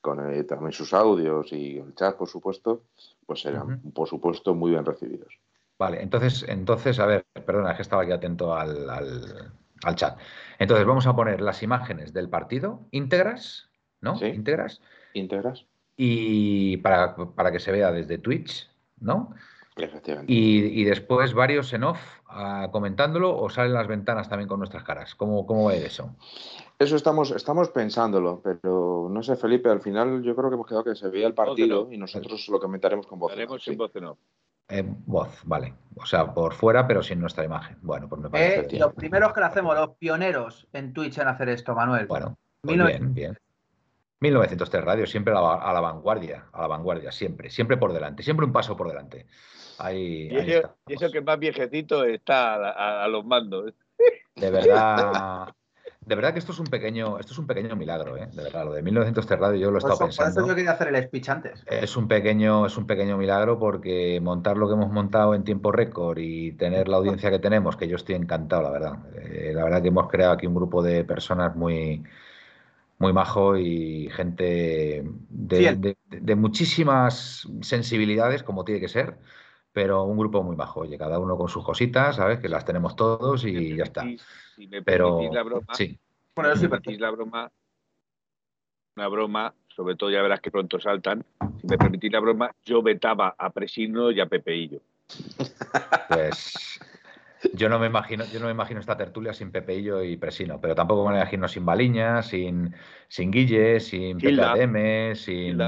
con el- también sus audios y el chat, por supuesto, pues serán, por supuesto, muy bien recibidos. Vale, entonces, entonces, a ver, perdona, es que estaba aquí atento al, al- al chat. Entonces, vamos a poner las imágenes del partido íntegras, ¿no? Sí. Íntegras. ¿Íntegras? Y para, para que se vea desde Twitch, ¿no? Efectivamente. Y, y después varios en off ah, comentándolo o salen las ventanas también con nuestras caras. ¿Cómo, cómo va a ir eso? Eso estamos, estamos pensándolo, pero no sé, Felipe, al final yo creo que hemos quedado que se veía el partido no. y nosotros lo comentaremos con voz. en Haremos off, sin sí. voz en off. Eh, voz, vale. O sea, por fuera, pero sin nuestra imagen. Bueno, pues me parece Eh, los primeros que lo hacemos, los pioneros en Twitch en hacer esto, Manuel. Bueno, pues 1900. bien, bien. 1903 Radio, siempre a la, a la vanguardia, a la vanguardia, siempre, siempre por delante, siempre un paso por delante. Ahí, Y ahí eso, está. y eso que más viejecito está a, la- a- a los mandos. De verdad, de verdad que esto es un pequeño, esto es un pequeño milagro, ¿eh? De verdad, lo de 1903 Radio yo lo he estado eso, por eso pensando. yo quería hacer el speech antes. Es un pequeño, es un pequeño milagro porque montar lo que hemos montado en tiempo récord y tener la audiencia que tenemos, que yo estoy encantado, la verdad. Eh, la verdad que hemos creado aquí un grupo de personas muy, muy majo y gente de, Fiel. de- de muchísimas sensibilidades, como tiene que ser, pero un grupo muy majo. Oye, cada uno con sus cositas, ¿sabes? Que las tenemos todos y ya está. permitís- Si me Pero permitís la broma, sí, Bueno, si me permitís la broma, una broma, sobre todo ya verás que pronto saltan. Si me permitís la broma, yo vetaba a Presino y a Pepeillo. pues yo no me imagino, yo no me imagino esta tertulia sin Pepeillo y Presino, pero tampoco me imagino sin Baliña, sin, sin Guille, sin. PPADM, sin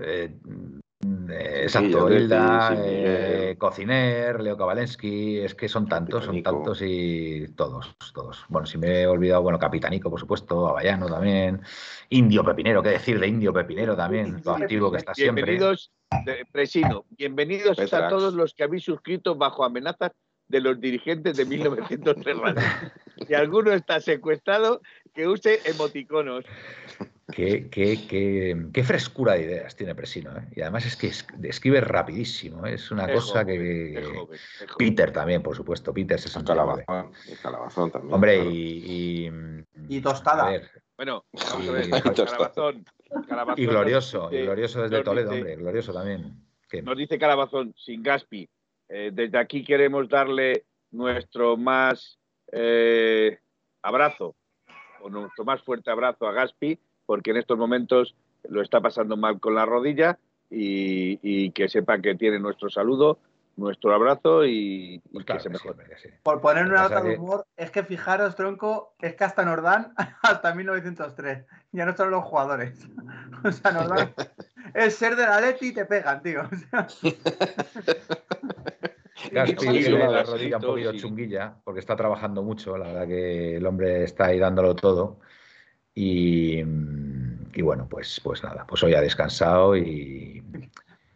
eh, eh, exacto, Hilda, eh, Cociner, Leo Kavalensky, es que son tantos, son tantos y todos, todos. Bueno, si me he olvidado, bueno, Capitanico, por supuesto, Avallano también, Indio Pepinero, qué decir de Indio Pepinero también, todo activo que está siempre. Bienvenidos, Presino, bienvenidos a todos los que habéis suscrito bajo amenazas de los dirigentes de 1903 Si alguno está secuestrado, que use emoticonos. Qué, qué, frescura de ideas tiene Presino. ¿eh? Y además es que escribe rapidísimo. ¿eh? Es una cosa que. Peter también, por supuesto. Peter es un calabazón, calabazón también. Hombre, y, y, tostada. bueno, vamos a ver. calabazón, y glorioso, y glorioso desde Toledo, hombre. Glorioso también. Nos dice Calabazón, sin Gaspi. Eh, desde aquí queremos darle nuestro más abrazo, o nuestro más fuerte abrazo a Gaspi porque en estos momentos lo está pasando mal con la rodilla y, que sepa que tiene nuestro saludo, nuestro abrazo y, pues que se mejore. Por poner una nota de humor, es que fijaros, tronco, es que hasta nos dan hasta 1903. Ya no son los jugadores. O sea, nos dan. es ser de la Leti y te pegan, tío. O sea... la rodilla un poquito chunguilla, porque está trabajando mucho. La verdad que el hombre está ahí dándolo todo. Y, bueno, pues, pues nada, pues hoy ha descansado y.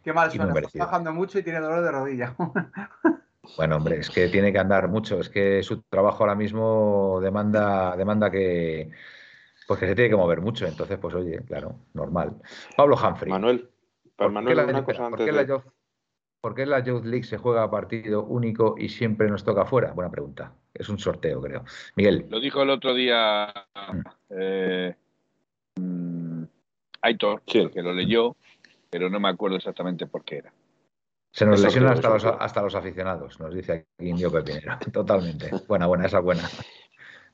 Qué mal suena, está trabajando mucho y tiene dolor de rodilla. Bueno, hombre, es que tiene que andar mucho, es que su trabajo ahora mismo demanda, demanda que, pues que se tiene que mover mucho, entonces, pues oye, claro, normal. Pablo Humphrey. Manuel, ¿por, Manuel, qué la, cosa antes la Youth, ¿por qué la Youth League se juega a partido único y siempre nos toca fuera? Buena pregunta. Es un sorteo, creo. Miguel. Lo dijo el otro día mm. eh, mm, Aitor, que lo leyó, pero no me acuerdo exactamente por qué era. Se nos lesionan hasta los, hasta los aficionados, nos dice aquí Indio Pepinero. Totalmente. Buena, buena, esa buena.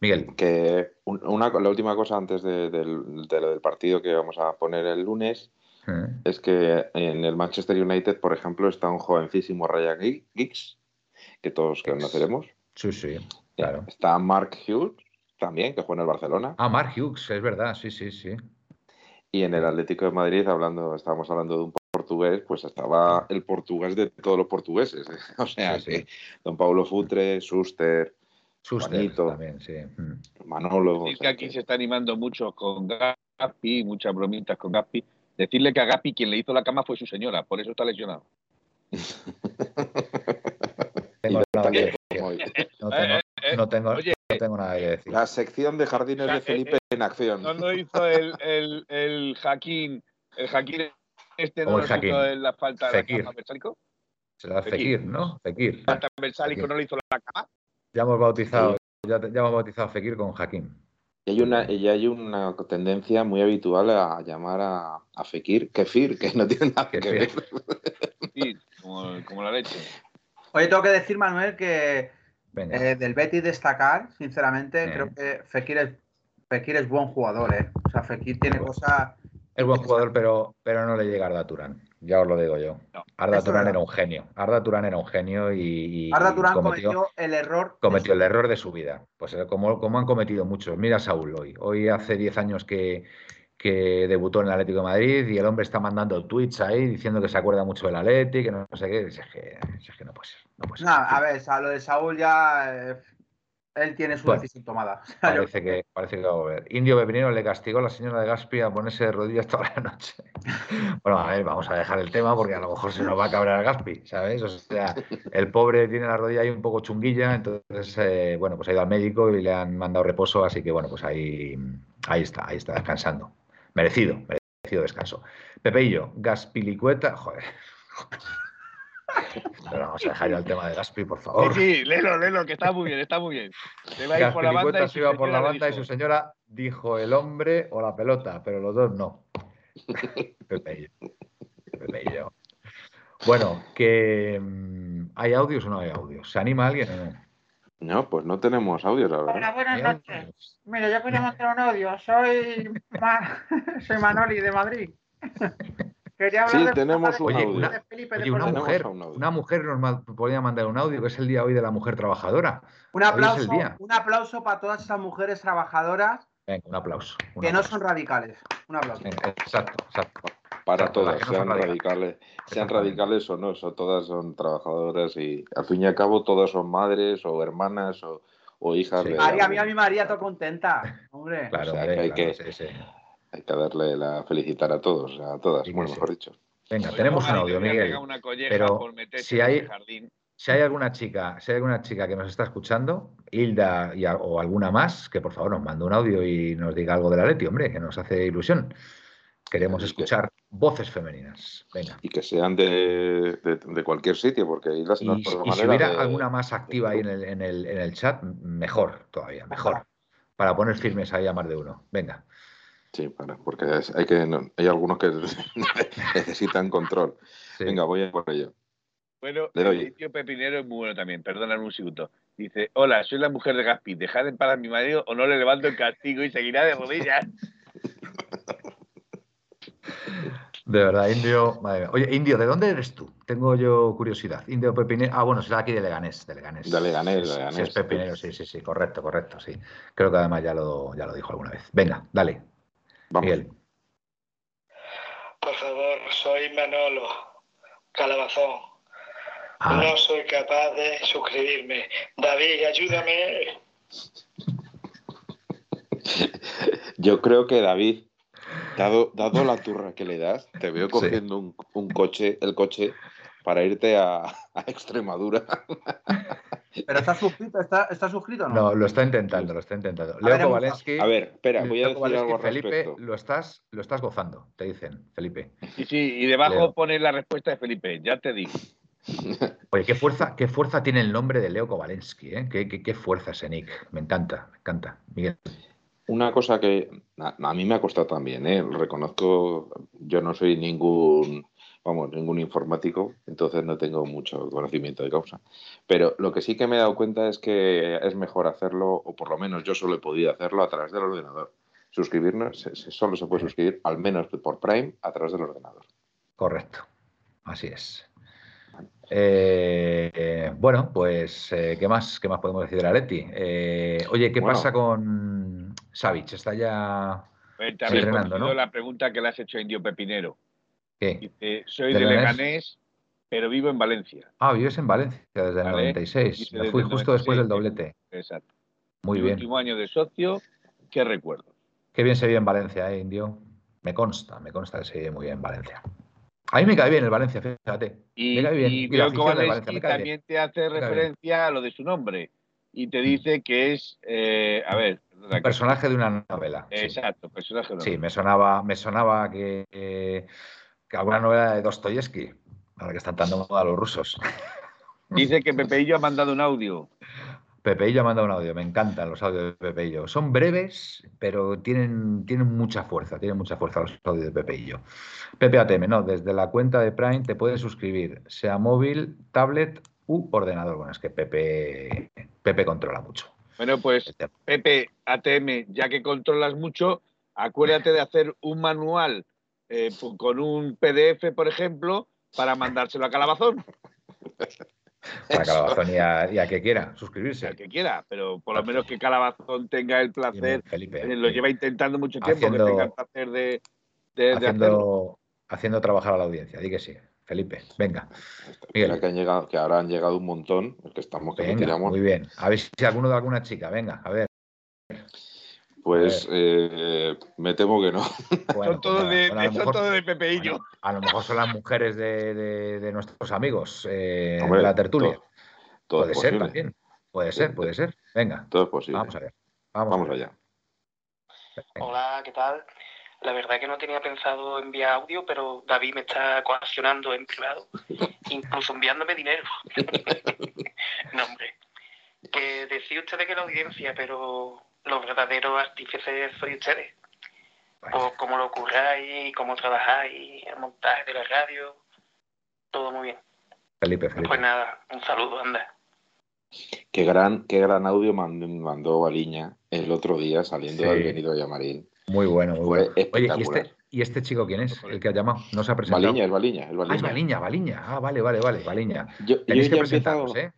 Miguel. Que una, la última cosa antes de, lo del partido que vamos a poner el lunes mm. es que en el Manchester United, por ejemplo, está un jovencísimo Ryan Giggs, que todos conoceremos. Sí, sí, claro. Está Mark Hughes también, que juega en el Barcelona. Ah, Mark Hughes, es verdad, sí, sí, sí. Y en el Atlético de Madrid, hablando, estábamos hablando de un portugués, pues estaba el portugués de todos los portugueses. ¿eh? O sea, sí, don Pablo Futre, Suster, Suster también, sí. Manolo. Es que aquí se está animando mucho con Gaspi, muchas bromitas con Gaspi. Decirle que a Gaspi quien le hizo la cama fue su señora, por eso está lesionado. No tengo, nada que decir. La sección de jardines de Felipe en acción. No lo hizo el, el, el Jaquín, el Jaquín este no lo hizo en la falta de la Bersálico. Será Fekir, ¿no? Fekir. Falta Bersálico no lo hizo la cama. Ya hemos bautizado, ya, ya, hemos bautizado a Fekir con Jaquín. Y hay una, y hay una tendencia muy habitual a llamar a, a Fekir Kefir, que no tiene nada que ver. Sí, como, como la leche. Oye, tengo que decir, Manuel, que eh, del Betis destacar, sinceramente, creo que Fekir es, Fekir es buen jugador, ¿eh? O sea, Fekir tiene cosas... Es buen jugador, pero, pero no le llega a Arda Turán. Ya os lo digo yo. Arda Turán era un genio. Arda Turán era un genio y. Arda Turán cometió, el error. Cometió el error de su vida. Pues eh, como, como han cometido muchos. Mira a Saúl hoy. Hoy hace 10 años que, que debutó en el Atlético de Madrid y el hombre está mandando tweets ahí diciendo que se acuerda mucho del Atlético, que no, sé qué. Es que, es que no puede ser. No puede ser. a ver, a lo de Saúl ya. Eh, él tiene su decisión tomada. Parece que, parece que va a volver. Indio Bebinero le castigó a la señora de Gaspi a ponerse de rodillas toda la noche. bueno, a ver, vamos a dejar el tema porque a lo mejor se nos va a cabrear Gaspi, ¿sabes? O sea, el pobre tiene la rodilla ahí un poco chunguilla, entonces, eh, bueno, pues ha ido al médico y le han mandado reposo, así que, bueno, pues ahí, ahí está, ahí está descansando. Merecido, merecido descanso. Pepeillo, Gaspilicueta, joder. Pero vamos a dejar ya el tema de Gaspi, por favor. Sí, sí, léelo, léelo, que está muy bien, está muy bien. Se va a ir por la banda y se iba por la banda y su señora dijo el hombre o la pelota, pero los dos no. Pepeillo. Pepeillo. Bueno, que mm, ¿hay audios o no hay audios? ¿Se anima alguien o no? No, pues no tenemos audio, la verdad. Hola, buenas noches. Mira, yo quería montar un audio. Soy, Soy Manoli de Madrid. Quería hablar sí, tenemos un audio. Una, oye, una mujer, una mujer nos podía mandar un audio, que es el día hoy de la mujer trabajadora. Un aplauso, un aplauso para todas esas mujeres trabajadoras. Venga, un aplauso. que no son radicales. Un aplauso. exacto, exacto. para Todas las todas, no sean radicales. radicales, sean radicales o no, son, todas son trabajadoras y al fin y al cabo todas son madres o hermanas o, o hijas Sí. de María, mira mi María, todo contenta. Hombre. Claro, O sea, hombre, que hay claro, que- sí, sí. Hay que darle la felicitar a todos, a todas, Sí bueno, sí. mejor dicho. Venga, tenemos un audio, Miguel. una pero por si en hay- jardín. Si hay alguna chica, si hay alguna chica que nos está escuchando, Hilda y a- o alguna más, que por favor nos mande un audio y nos diga algo de la Leti, hombre, que nos hace ilusión. Queremos escuchar voces femeninas. Venga. Y que sean de, de- de cualquier sitio, porque ahí las Y, y si hubiera de- alguna más activa ahí en el, en el- en el chat, mejor todavía, mejor. Para poner firmes ahí a más de uno. Venga. Sí, para- porque es- hay, que, no- hay algunos que necesitan control. Sí. Venga, voy a por ello. Bueno, Le doy. el tío Pepinero es muy bueno también, perdóname un segundo. Dice, hola, soy la mujer de Gaspi, dejad en paz a mi marido o no le levanto el castigo y seguirá de rodillas. De verdad, Indio. madre mía. Oye, Indio, ¿de dónde eres tú? Tengo yo curiosidad. Indio Pepinero. Ah, bueno, será aquí de Leganés. De Leganés. De Leganés, Sí, de Leganés. sí, es Pepinero, sí, sí, sí, correcto, correcto, sí. Creo que además ya lo, ya lo dijo alguna vez. Venga, dale, Vamos. Miguel. Por favor, soy Manolo Calabazón. Ah, No soy capaz de suscribirme. David, ayúdame. Yo creo que David, dado, dado la turra que le das, te veo cogiendo un, un coche, el coche, para irte a, a Extremadura. Pero está suscrito, está, está suscrito o no? no, lo está intentando, lo está intentando. ver, Leo hemos- Kovalensky. A ver, espera, voy a decir Kovalensky, algo al Felipe, respecto. lo estás, lo estás gozando, te dicen, Felipe. Sí, sí, y debajo Leo. pone la respuesta de Felipe, ya te digo. Oye, qué fuerza, qué fuerza tiene el nombre de Leo Kovalensky, ¿eh? Qué, qué- qué fuerza ese nick. Me encanta, me encanta. Miguel. Una cosa que a, a mí me ha costado también, ¿eh? reconozco, yo no soy ningún, vamos, ningún informático, entonces no tengo mucho conocimiento de causa. Pero lo que sí que me he dado cuenta es que es mejor hacerlo, o por lo menos yo solo he podido hacerlo a través del ordenador. Suscribirnos, se- se- solo se puede suscribir, al menos por Prime, a través del ordenador. Correcto, así es. Eh, eh, bueno, pues, eh, ¿qué más? ¿Qué más podemos decir de la Leti? Eh, oye, ¿qué Bueno. pasa con Savic? ¿Está ya Te respondido ¿no? la pregunta que le has hecho a Indio Pepinero. Qué? Dice, soy ¿De de Leganés? Leganés, pero vivo en Valencia. Ah, vives en Valencia desde el Vale. 96. Dice Me fui justo después del 96, doblete. Exacto. Muy Mi bien. último año de socio, ¿qué recuerdo? Qué bien se vive en Valencia, ¿eh, Indio? Me consta, me consta que se vive muy bien en Valencia. A mí me cae bien el Valencia, fíjate. Y, Me cae bien. y Y la Valencia Kowalewski me cae bien. también te hace referencia a lo de su nombre y te dice que es, eh, a ver, Un personaje de una novela. sí. Exacto, personaje de Sí, novela. me sonaba, me sonaba que, que alguna novela de Dostoyevsky, ahora que están tan de moda los rusos. Dice que Pepeillo ha mandado un audio. Pepeillo ha mandado un audio, me encantan los audios de Pepeillo. Son breves, pero tienen, tienen mucha fuerza, tienen mucha fuerza los audios de Pepeillo. Pepe ATM, no, desde la cuenta de Prime te puedes suscribir, sea móvil, tablet u ordenador. Bueno, es que Pepe, Pepe controla mucho. Bueno, pues Pepe ATM, ya que controlas mucho, acuérdate de hacer un manual eh, con un PDF, por ejemplo, para mandárselo a Calabazón, Para Calabazón y a, y a que quiera suscribirse. al que quiera, pero por lo menos que Calabazón tenga el placer, Felipe, eh, lo lleva intentando mucho tiempo, Haciendo- que tenga el placer de, de- de hacerlo. haciendo, haciendo trabajar a la audiencia. Di que sí. Felipe, venga. Miguel. Que, han llegado, que ahora han llegado un montón, que estamos que Venga, tiramos. muy bien. A ver si alguno de alguna chica. Venga, a ver. Pues eh, me temo que no. Bueno, son todos pues de. Bueno, todos de Pepeillo. bueno, a lo mejor son las mujeres de, de- de nuestros amigos eh, Hombre, de la tertulia. todo- todo puede ser también. Puede ser, puede ser. Venga, Todo es posible. vamos a ver. Vamos, Vamos a ver. allá. Venga. Hola, ¿qué tal? La verdad es que no tenía pensado enviar audio, pero David me está coaccionando en privado, incluso enviándome dinero. no, hombre. Que decía ustedes que la audiencia, pero los verdaderos artífices sois ustedes. Por cómo lo curráis, cómo trabajáis, el montaje de la radio, todo muy bien. Felipe, Felipe. Pues nada, un saludo, anda. Qué gran, qué gran audio mandó, mandó Baliña el otro día saliendo Sí. del Benito Villamarín. Muy bueno, muy Fue bueno. Oye, ¿y este, ¿y este chico quién es? El que ha llamado. No se ha presentado. Baliña, es Baliña, es Ah, es Baliña. Baliña, Baliña. Ah, vale, vale, vale. Baliña. Yo, yo Tenéis ya que empezado, presentaros, ¿eh?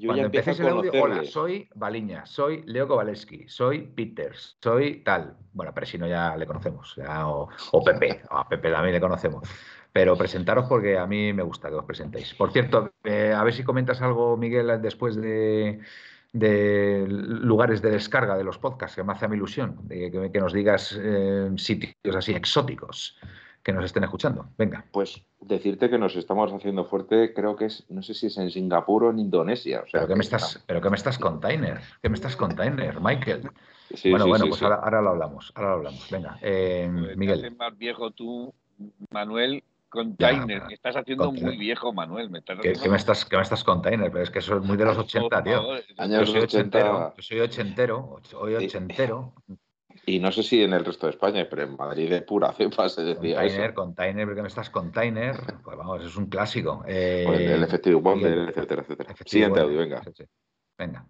Yo Cuando ya el audio, hola, soy Baliña, soy Leo Kowaleski, soy Peters, soy tal. Bueno, pero si no ya le conocemos, ya, o, o Pepe, a Pepe también le conocemos. Pero presentaros porque a mí me gusta que os presentéis. Por cierto, eh, a ver si comentas algo, Miguel, después de, de lugares de descarga de los podcasts, que me hace a mi ilusión, de que, que nos digas eh, sitios así exóticos que nos estén escuchando. Venga. Pues decirte que nos estamos haciendo fuerte, creo que es, no sé si es en Singapur o en Indonesia. O sea, ¿Pero qué me que estás, pero qué me estás container? ¿Qué me estás container, Michael? Sí, bueno, sí, bueno, sí, pues sí. Ahora, ahora lo hablamos, ahora lo hablamos. Venga, eh, Pues Miguel. más viejo tú, Manuel, container. Ya, me estás haciendo container. muy viejo, Manuel. Me estás ¿Qué, haciendo- qué me estás, qué me estás container? Pero es que eso es muy de los 80, Por tío. favor, Yo Años soy 80. ochentero, yo soy ochentero, soy ochentero. Y no sé si en el resto de España, pero en Madrid de pura cepa se decía Container, eso. container, ¿por qué me estás container? Pues vamos, es un clásico. Eh, Pues el Effective Wonder, etcétera, etcétera. Siguiente Wonder, audio, venga. sí, sí. Venga.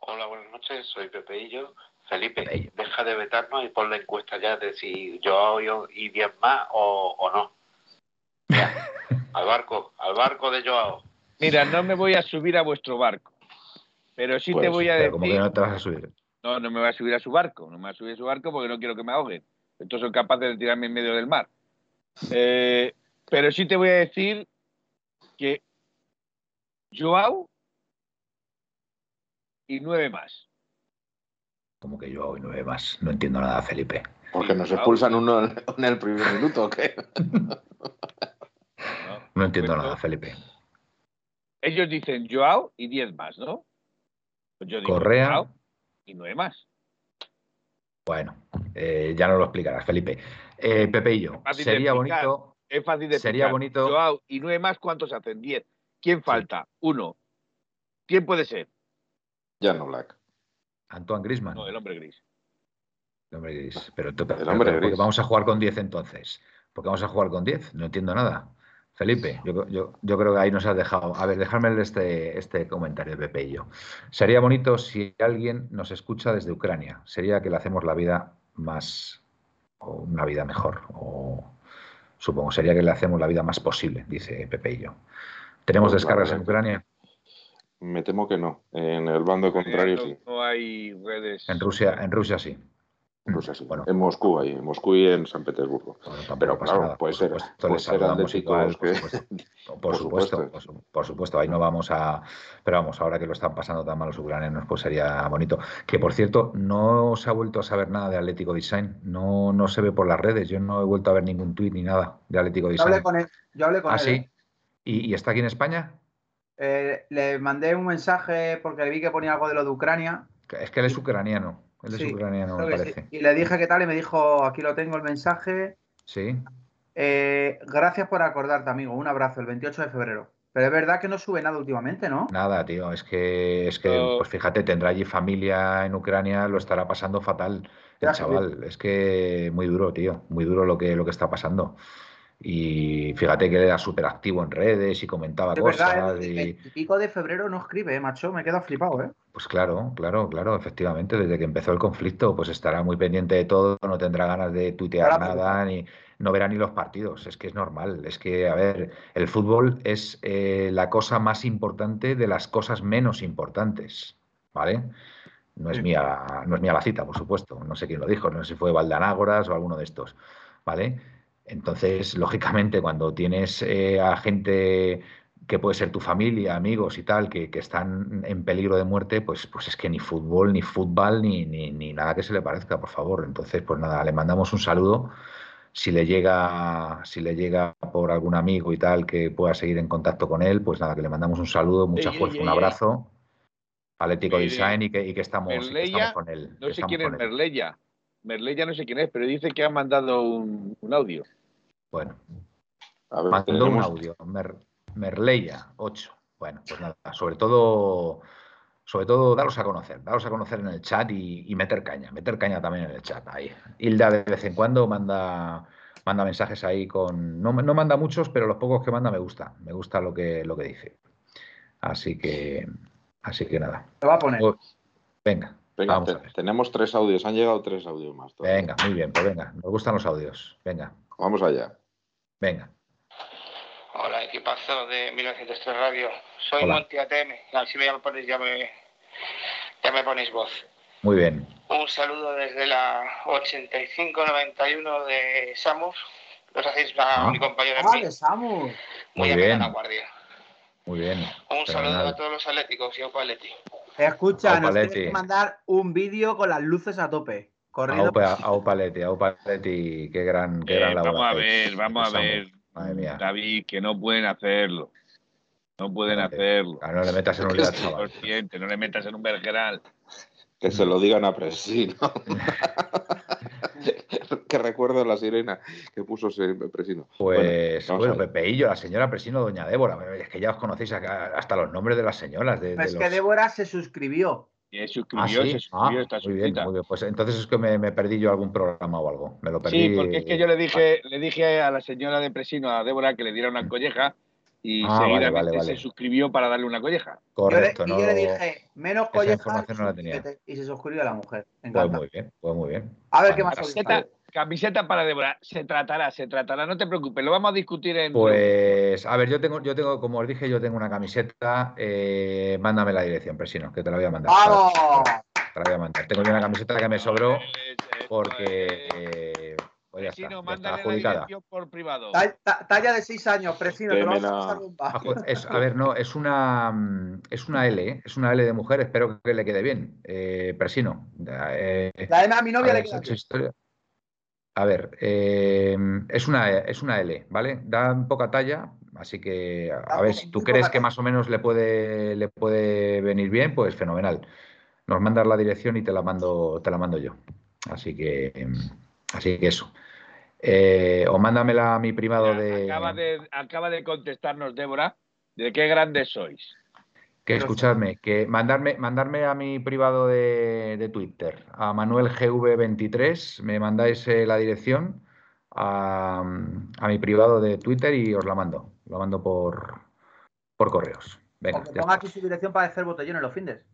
Hola, buenas noches, soy Pepeillo. Felipe, Pepeillo. deja de vetarnos y pon la encuesta ya de si yo y 10 más o, o no. Ya, al barco, al barco de Joao. Mira, no me voy a subir a vuestro barco. Pero sí te Pues, voy a Pero como que decir. no te vas a subir. No, no me voy a subir a su barco. No me voy a subir a su barco porque no quiero que me ahoguen. Entonces son capaces de tirarme en medio del mar. Eh, pero sí te voy a decir que Joao y nueve más. Como que yo hoy nueve más. No entiendo nada, Felipe. Porque nos expulsan uno en el primer minuto, ¿o qué? ¿no? No entiendo Pues nada. Felipe. Ellos dicen Joao y diez más, ¿no? Pues yo digo Correa. Joao y nueve más. Bueno, eh, ya no lo explicarás, Felipe. Eh, Pepe y yo, sería explicar. bonito. Es fácil de Sería explicar. bonito- Joao y nueve más, ¿cuántos hacen? Diez. ¿Quién falta? Uno. ¿Quién puede ser? Ya no, Black. Antoine Grisman. No, el hombre gris. El hombre gris. Pero, tú- pero- hombre pero ¿por qué gris. vamos a jugar con 10 entonces? ¿Por qué vamos a jugar con 10? No entiendo nada. Felipe, yo, yo- yo creo que ahí nos has dejado. A ver, dejadme este, este comentario de Pepe y yo. Sería bonito si alguien nos escucha desde Ucrania. Sería que le hacemos la vida más. o una vida mejor. O supongo, sería que le hacemos la vida más posible, dice Pepe y yo. ¿Tenemos Pues descargas en Ucrania? Me temo que no. En el bando contrario no, sí. no hay redes. En Rusia, en Rusia sí. En Rusia sí. Bueno, En Moscú ahí, en Moscú y en San Petersburgo. Bueno, Pero claro, nada. puede Por ser- supuesto, puede ser igual, por que- supuesto. Por, supuesto, por, su- por supuesto, ahí no vamos a. Pero vamos, ahora que lo están pasando tan mal los ucranianos, pues sería bonito. Que por cierto, no se ha vuelto a saber nada de Atlético Design. No, no se ve por las redes. Yo no he vuelto a ver ningún tuit ni nada de Atlético Yo Design. hablé con él. Yo hablé con ah, él. sí. ¿eh? ¿Y, y está aquí en España? Eh, le mandé un mensaje porque vi que ponía algo de lo de Ucrania. Es que él es ucraniano. Él es Sí, ucraniano, me creo que sí. parece. Y le dije qué tal y me dijo, aquí lo tengo el mensaje. Sí. Eh, gracias por acordarte, amigo. Un abrazo, el 28 de febrero. Pero es verdad que no sube nada últimamente, ¿no? Nada, tío, es que, es que, No. pues fíjate, tendrá allí familia en Ucrania, lo estará pasando fatal el chaval. Es que muy duro, tío, muy duro lo que, lo que está pasando. Y fíjate que él era súper activo en redes y comentaba verdad, cosas. el, y, el pico de febrero no escribe, eh, macho. Me he quedado flipado, ¿eh? pues claro, claro, claro, efectivamente, desde que empezó el conflicto, pues estará muy pendiente de todo, no tendrá ganas de tuitear nada, ni no verá ni los partidos. Es que es normal. Es que, a ver, el fútbol es eh, la cosa más importante de las cosas menos importantes, ¿vale? No es mía, no es mía la cita, por supuesto. No sé quién lo dijo, no sé si fue Valdanágoras o alguno de estos, ¿vale? Entonces, lógicamente, cuando tienes eh, a gente que puede ser tu familia, amigos y tal, que, que están en peligro de muerte, pues, pues es que ni fútbol, ni fútbol, ni, ni, ni nada que se le parezca, por favor. Entonces, pues nada, le mandamos un saludo. Si le llega, si le llega por algún amigo y tal que pueda seguir en contacto con él, pues nada, que le mandamos un saludo, mucha fuerza, un abrazo. Atlético Design y que, y que estamos, y que Merleya, estamos con él. No quién es con él. Merleya. Merleya no sé quién es, pero dice que ha mandado un, un audio. Bueno, A ver, Mandó un audio, Mer- Merleya 8. Bueno, pues nada, sobre todo, sobre todo daros a conocer, daros a conocer en el chat y, y meter caña, meter caña también en el chat ahí. Hilda de vez en cuando manda, manda mensajes ahí con, no, no manda muchos, pero los pocos que manda me gusta, me gusta lo que, lo que dice. Así que, así que nada. Lo va a poner. Oh, Venga, Venga, te- a tenemos tres audios, han llegado tres audios más. todavía. Venga, muy bien, pues venga, nos gustan los audios. Venga, Vamos allá. venga. Hola, equipazo de 1903 Radio. Soy Hola. Monty ATM. Así me ponéis, ya me, ya me ponéis voz. Muy bien. Un saludo desde la 8591 de Samus. Los hacéis a Ah. mi compañero Ah, de Samu. Muy bien. la guardia. Muy bien. Un saludo Fenomenal. a todos los atléticos y a Paletti. Escucha, nos tienes que mandar un vídeo con las luces a tope. Corrido. Aupa, Aupaletti, Aupaletti, qué gran, qué Eh, gran labor vamos a ver, vamos a ver, Madre mía. David, que no pueden hacerlo. No pueden hacerlo. Ah, no le metas en un chaval. Consciente, no le metas en un vergeral. Que se lo digan a Presino. que recuerdo la sirena que puso ese Presino. Pues, bueno, ver. Pepeillo, la señora Presino, doña Débora. Es que ya os conocéis hasta los nombres de las señoras. De, de Es que Débora se suscribió. Ah, suscribió, sí. se Ah, suscribió, está muy bien, muy bien. Pues entonces es que me, me perdí yo algún programa o algo. Me lo perdí. Sí, porque es que yo le dije, le dije a la señora de Presino, a Débora, que le diera una colleja y Ah, seguidamente vale, vale. se suscribió para darle una colleja. Correcto, yo no. le, y yo le dije, menos información no la tenía. suscríbete. y se suscribió la mujer. Pues muy bien, pues muy bien. A ver qué más Camiseta, camiseta para Débora, se tratará, se tratará, no te preocupes, lo vamos a discutir en... Pues, a ver, yo tengo, yo tengo, como os dije, yo tengo una camiseta. eh, mándame la dirección, Presino, que te la voy a mandar. ¡Vamos! Te la voy a mandar. Tengo yo una camiseta que me sobró porque, eh, pues ya está, Presino, ya está mándale la adjudicada. dirección por privado. Ta- ta- Talla de 6 años, Presino, te vamos a Démela. pasar bomba. Aju- es- a ver, no, es una, mm, es una L, ¿eh? es una L de mujer, espero que le quede bien. Eh, Presino. eh, La M a mi a novia ver, le queda bien. historia. A ver, eh, es, una, es una L, ¿vale? Da poca talla, así que a ver, si tú crees que más o menos le puede, le puede venir bien, pues fenomenal. Nos mandas la dirección y te la mando, te la mando yo. Así que, mm, así que eso. Eh, o mándamela a mi privado de. Acaba de, acaba de contestarnos Débora de qué grandes sois. Que escuchadme, que mandarme, mandarme a mi privado de, de Twitter, a ManuelGV23, me mandáis eh, la dirección a, a mi privado de Twitter y os la mando. La mando por, por correos. Venga, O que ya ponga aquí su dirección para hacer botellón en los findes.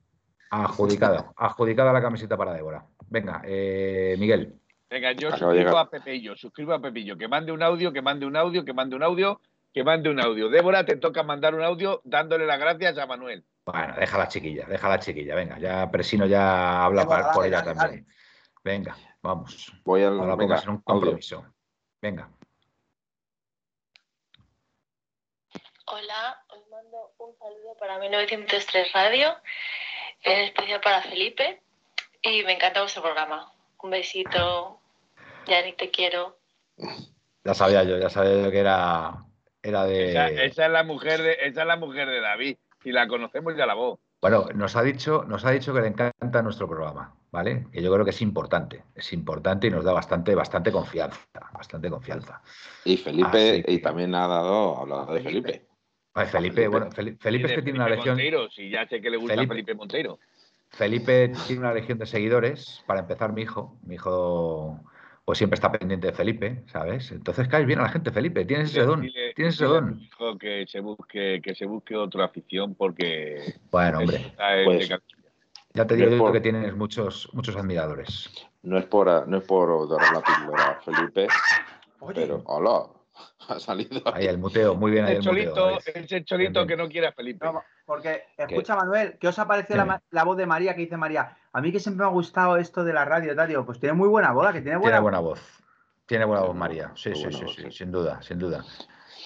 Adjudicada, adjudicada la camiseta para Débora. Venga, eh, Miguel. Venga, yo Acaba suscribo llegar. a Pepillo, suscribo a Pepillo, que mande un audio, que mande un audio, que mande un audio, que mande un audio. Débora, te toca mandar un audio dándole las gracias a Manuel. Bueno, deja la chiquilla, deja la chiquilla. Venga, ya Presino ya habla Débora, pa- por dale, ella dale, también. Venga, vamos. Voy. No la venga, un audio. compromiso. Venga. Hola, os mando un saludo para 1903 Radio, en especial para Felipe, y me encanta vuestro programa. Un besito, Yani, te quiero. Ya sabía yo, ya sabía yo que era, era de. Esa, esa es la mujer de, esa es la mujer de David. Si la conocemos ya la voz. Bueno, nos ha dicho, nos ha dicho que le encanta nuestro programa, ¿vale? Que yo creo que es importante, es importante y nos da bastante, bastante confianza, bastante confianza. Y Felipe, que- y también ha dado, ha hablado de Felipe. Felipe. Ay, Felipe, Felipe. bueno, Fel- Felipe es que tiene una Monteiro, si ya sé que le gusta Felipe. Felipe Monteiro. Felipe tiene una legión de seguidores. Para empezar, mi hijo, mi hijo, pues siempre está pendiente de Felipe, ¿sabes? Entonces caes bien a la gente, Felipe. Tienes ese don, Dile- tienes ese don. que se busque, que se busque otra afición porque Bueno, hombre, Pues- ya te digo es yo por- que tienes muchos, muchos admiradores. No es por, no es por dorar la píldora, Felipe, Oye, pero hola, ha salido. Ahí el muteo, muy bien ahí el el muteo. cholito, David. ese cholito que no quiere a Felipe. no, porque, escucha, Manuel, ¿qué os ha parecido la, voz de María que dice María? A mí que siempre me ha gustado esto de la radio, Tadio. Pues tiene muy buena voz, que tiene buena Tiene buena voz. Tiene buena voz, María. Sí, sí, sí, voz, sí, sí. sin duda, sin duda.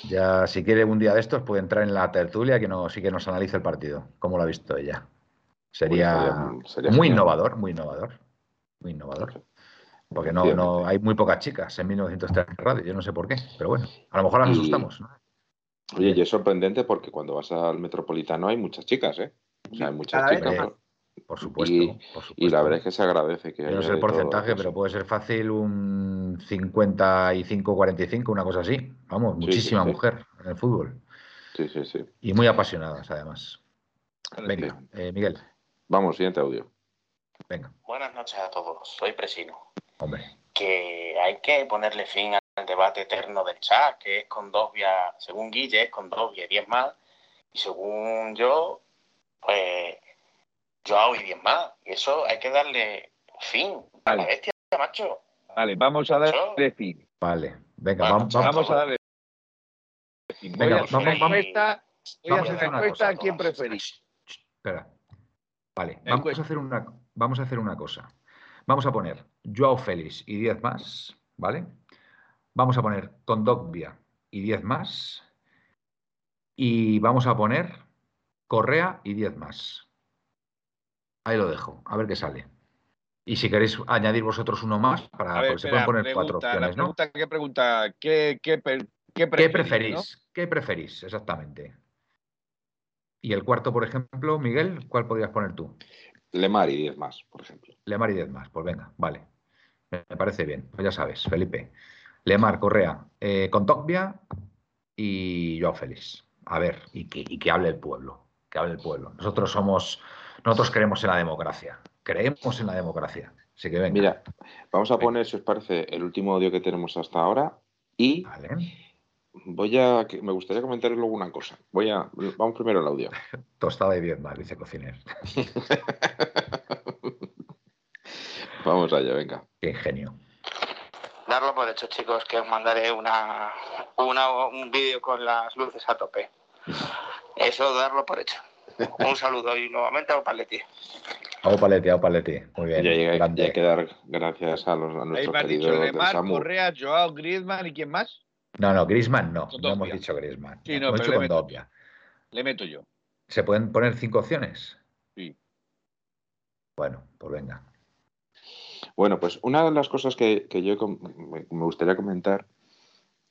Ya, si quiere un día de estos, puede entrar en la tertulia que nos, sí que nos analice el partido, como lo ha visto ella. Sería Sería- sería muy genial. innovador, muy innovador. Muy innovador. Porque no, no, hay muy pocas chicas en 1903 Radio, yo no sé por qué, pero bueno, a lo mejor las Y- asustamos. ¿no? Oye, y es sorprendente porque cuando vas al metropolitano hay muchas chicas, ¿eh? O sea, hay muchas Cada vez chicas. Por supuesto, Y- por supuesto. Y la verdad es que se agradece que Yo no sé el porcentaje, pero puede ser fácil un 55-45, una cosa así. Vamos, muchísima sí, sí. mujer en el fútbol. Sí, sí, sí. Y muy apasionadas, además. Venga, eh, Miguel, Vamos, siguiente audio. venga, Buenas noches a todos, soy Presino. Hombre. Que hay que ponerle fin al debate eterno del chat, que es con dos vías, según Guille, es con dos vías y diez más, y según yo, pues yo y diez más. Y eso hay que darle fin a la Vale. bestia, macho. Vale, vamos a darle fin. Vale, venga, Bueno, vamos, chao. vamos, a darle Y voy a hacer vamos- una vamos- encuesta, voy a vamos a hacer hacer una una encuesta cosa. a quién preferís. Espera. Vale, vamos a, hacer una, vamos a hacer una cosa. Vamos a poner Joao Félix y 10 más, ¿vale? Vamos a poner Condogbia y 10 más. Y vamos a poner Correa y 10 más. Ahí lo dejo, a ver qué sale. Y si queréis añadir vosotros uno más, para, ver, porque se espera, pueden poner cuatro la opciones, ¿no? pregunta que pregunta, ¿qué, qué, per- qué ¿Qué preferís, preferís? ¿Qué preferís? Exactamente. Y el cuarto, por ejemplo, Miguel, ¿cuál podrías poner tú? Lemar y 10 más, por ejemplo. Lemar y 10 más. Pues venga, vale. Me parece bien. Pues ya sabes, Felipe. Lemar, Correa, eh, Contogbia y Joao Félix. A ver, y que, y que hable el pueblo. Que hable el pueblo. Nosotros somos, nosotros creemos en la democracia. Creemos en la democracia. Así que venga. Mira, vamos a Venga. poner, si os parece, el último audio que tenemos hasta ahora y Vale. voy a, que- me gustaría comentaros luego una cosa. Voy a, vamos primero al audio. Tostada y 10 más, dice cociner. Vamos allá, venga. Qué ingenio. Darlo por hecho, chicos, que os mandaré una, una- un vídeo con las luces a tope. Eso, darlo por hecho. Un saludo y nuevamente a Paletti. Paleti, au paleti. Muy bien. Ya, llega- grande. ya hay que dar gracias a, los, a nuestros queridos SAMU. Correa, Joao, Griezmann y quién más. No, no, Grisman no. No hemos dicho Grisman. Sí, no, hemos pero dicho le meto-. Le meto yo. ¿Se pueden poner cinco opciones? Sí. Bueno, pues venga. Bueno, pues una de las cosas que, que yo me gustaría comentar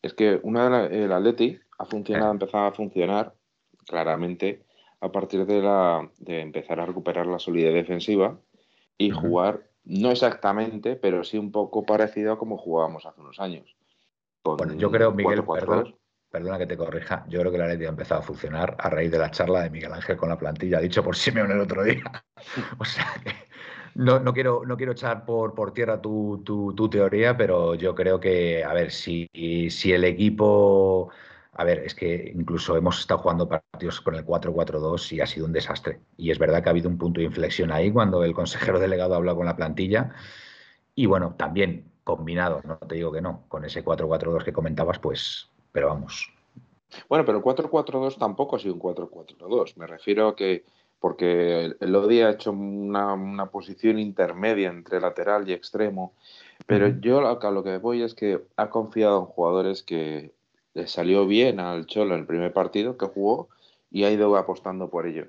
es que una de la- el Atleti ha funcionado, ha empezado a funcionar claramente a partir de, la, de empezar a recuperar la solidez defensiva y jugar, no exactamente, pero sí un poco parecido a como jugábamos hace unos años. Bueno, yo creo, Miguel, 4-4-2. perdona, perdona que te corrija, yo creo que la Atleti ha empezado a funcionar a raíz de la charla de Miguel Ángel con la plantilla, dicho por Simeone el otro día. O sea que no, no quiero, no quiero echar por, por tierra tu, tu- tu teoría, pero yo creo que, a ver, si, si el equipo... A ver, es que incluso hemos estado jugando partidos con el 4-4-2 y ha sido un desastre. Y es verdad que ha habido un punto de inflexión ahí cuando el consejero delegado habla con la plantilla. Y bueno, también combinado, no te digo que no, con ese 4-4-2 que comentabas, pues, pero vamos. Bueno, pero el 4-4-2 tampoco ha sido un 4-4-2. Me refiero a que, porque el- Lodi ha hecho una, una posición intermedia entre lateral y extremo, pero yo a lo que voy es que ha confiado en jugadores que le salió bien al Cholo en el primer partido que jugó y ha ido apostando por ellos.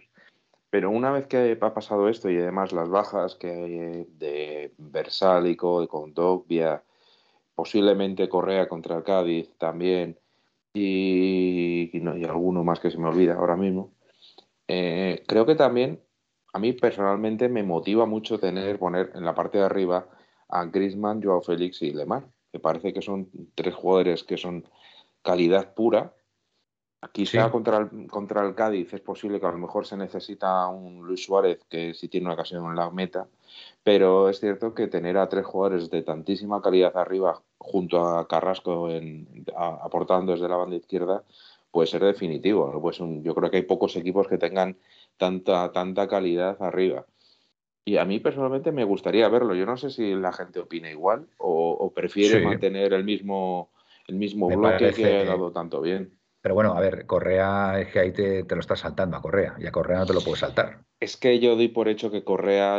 Pero una vez que ha pasado esto y además las bajas que hay eh, de Versálico, de Condogbia, posiblemente Correa contra el Cádiz también, y, y no- y alguno más que se me olvida ahora mismo. Eh, creo que también a mí personalmente me motiva mucho tener, poner en la parte de arriba a Griezmann, Joao Félix y Lemar. Me parece que son tres jugadores que son calidad pura. Quizá Sí. contra, el, contra el Cádiz es posible que a lo mejor se necesita un Luis Suárez que sí tiene una ocasión en la meta, pero es cierto que tener a tres jugadores de tantísima calidad arriba junto a Carrasco en- a- aportando desde la banda izquierda puede ser definitivo. Pues un- yo creo que hay pocos equipos que tengan tanta, tanta calidad arriba. Y a mí personalmente me gustaría verlo. Yo no sé si la gente opina igual o, o prefiere Sí. mantener el mismo, el mismo Me bloque que ha dado tanto bien. Pero bueno, a ver, Correa es que ahí te, te lo estás saltando a Correa y a Correa no te lo puedes saltar. Es que yo doy por hecho que Correa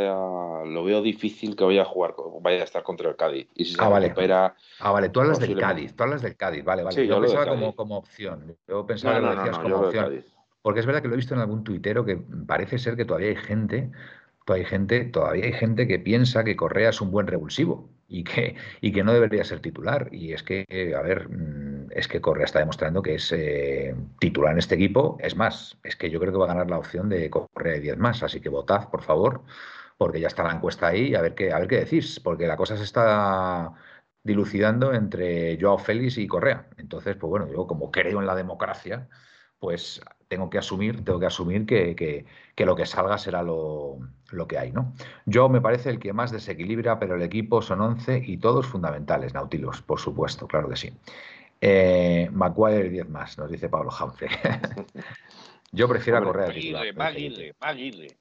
lo veo difícil que vaya a jugar, vaya a estar contra el Cádiz. Y si se Ah, vale. recupera, Ah, vale, tú hablas del. Cádiz, tú hablas del Cádiz, vale, vale. Sí, yo yo pensaba como, como opción. Yo pensaba no, que no, lo no, decías no, como hablo del opción. Porque es verdad que lo he visto en algún tuitero que parece ser que todavía hay gente, todavía hay gente, todavía hay gente que piensa que Correa es un buen revulsivo y que, y que no debería ser titular. Y es que, a ver, mm, es que Correa está demostrando que es eh, titular en este equipo. Es más, es que yo creo que va a ganar la opción de Correa y 10 más. Así que votad, por favor, porque ya está la encuesta ahí y a ver qué, a ver qué decís, porque la cosa se está dilucidando entre Joao Félix y Correa. Entonces, pues bueno, yo como creo en la democracia, pues tengo que asumir, tengo que asumir que, que- lo que salga será lo, lo que hay, ¿no? Yo me parece el que más desequilibra, pero el equipo son 11 y todos fundamentales, Nautilus, por supuesto, claro que sí. Eh, Maguire 10 más, nos dice Pablo Jauce. Yo prefiero a Hombre, Correa de titular. Aguirre, pero Maguire, Maguire.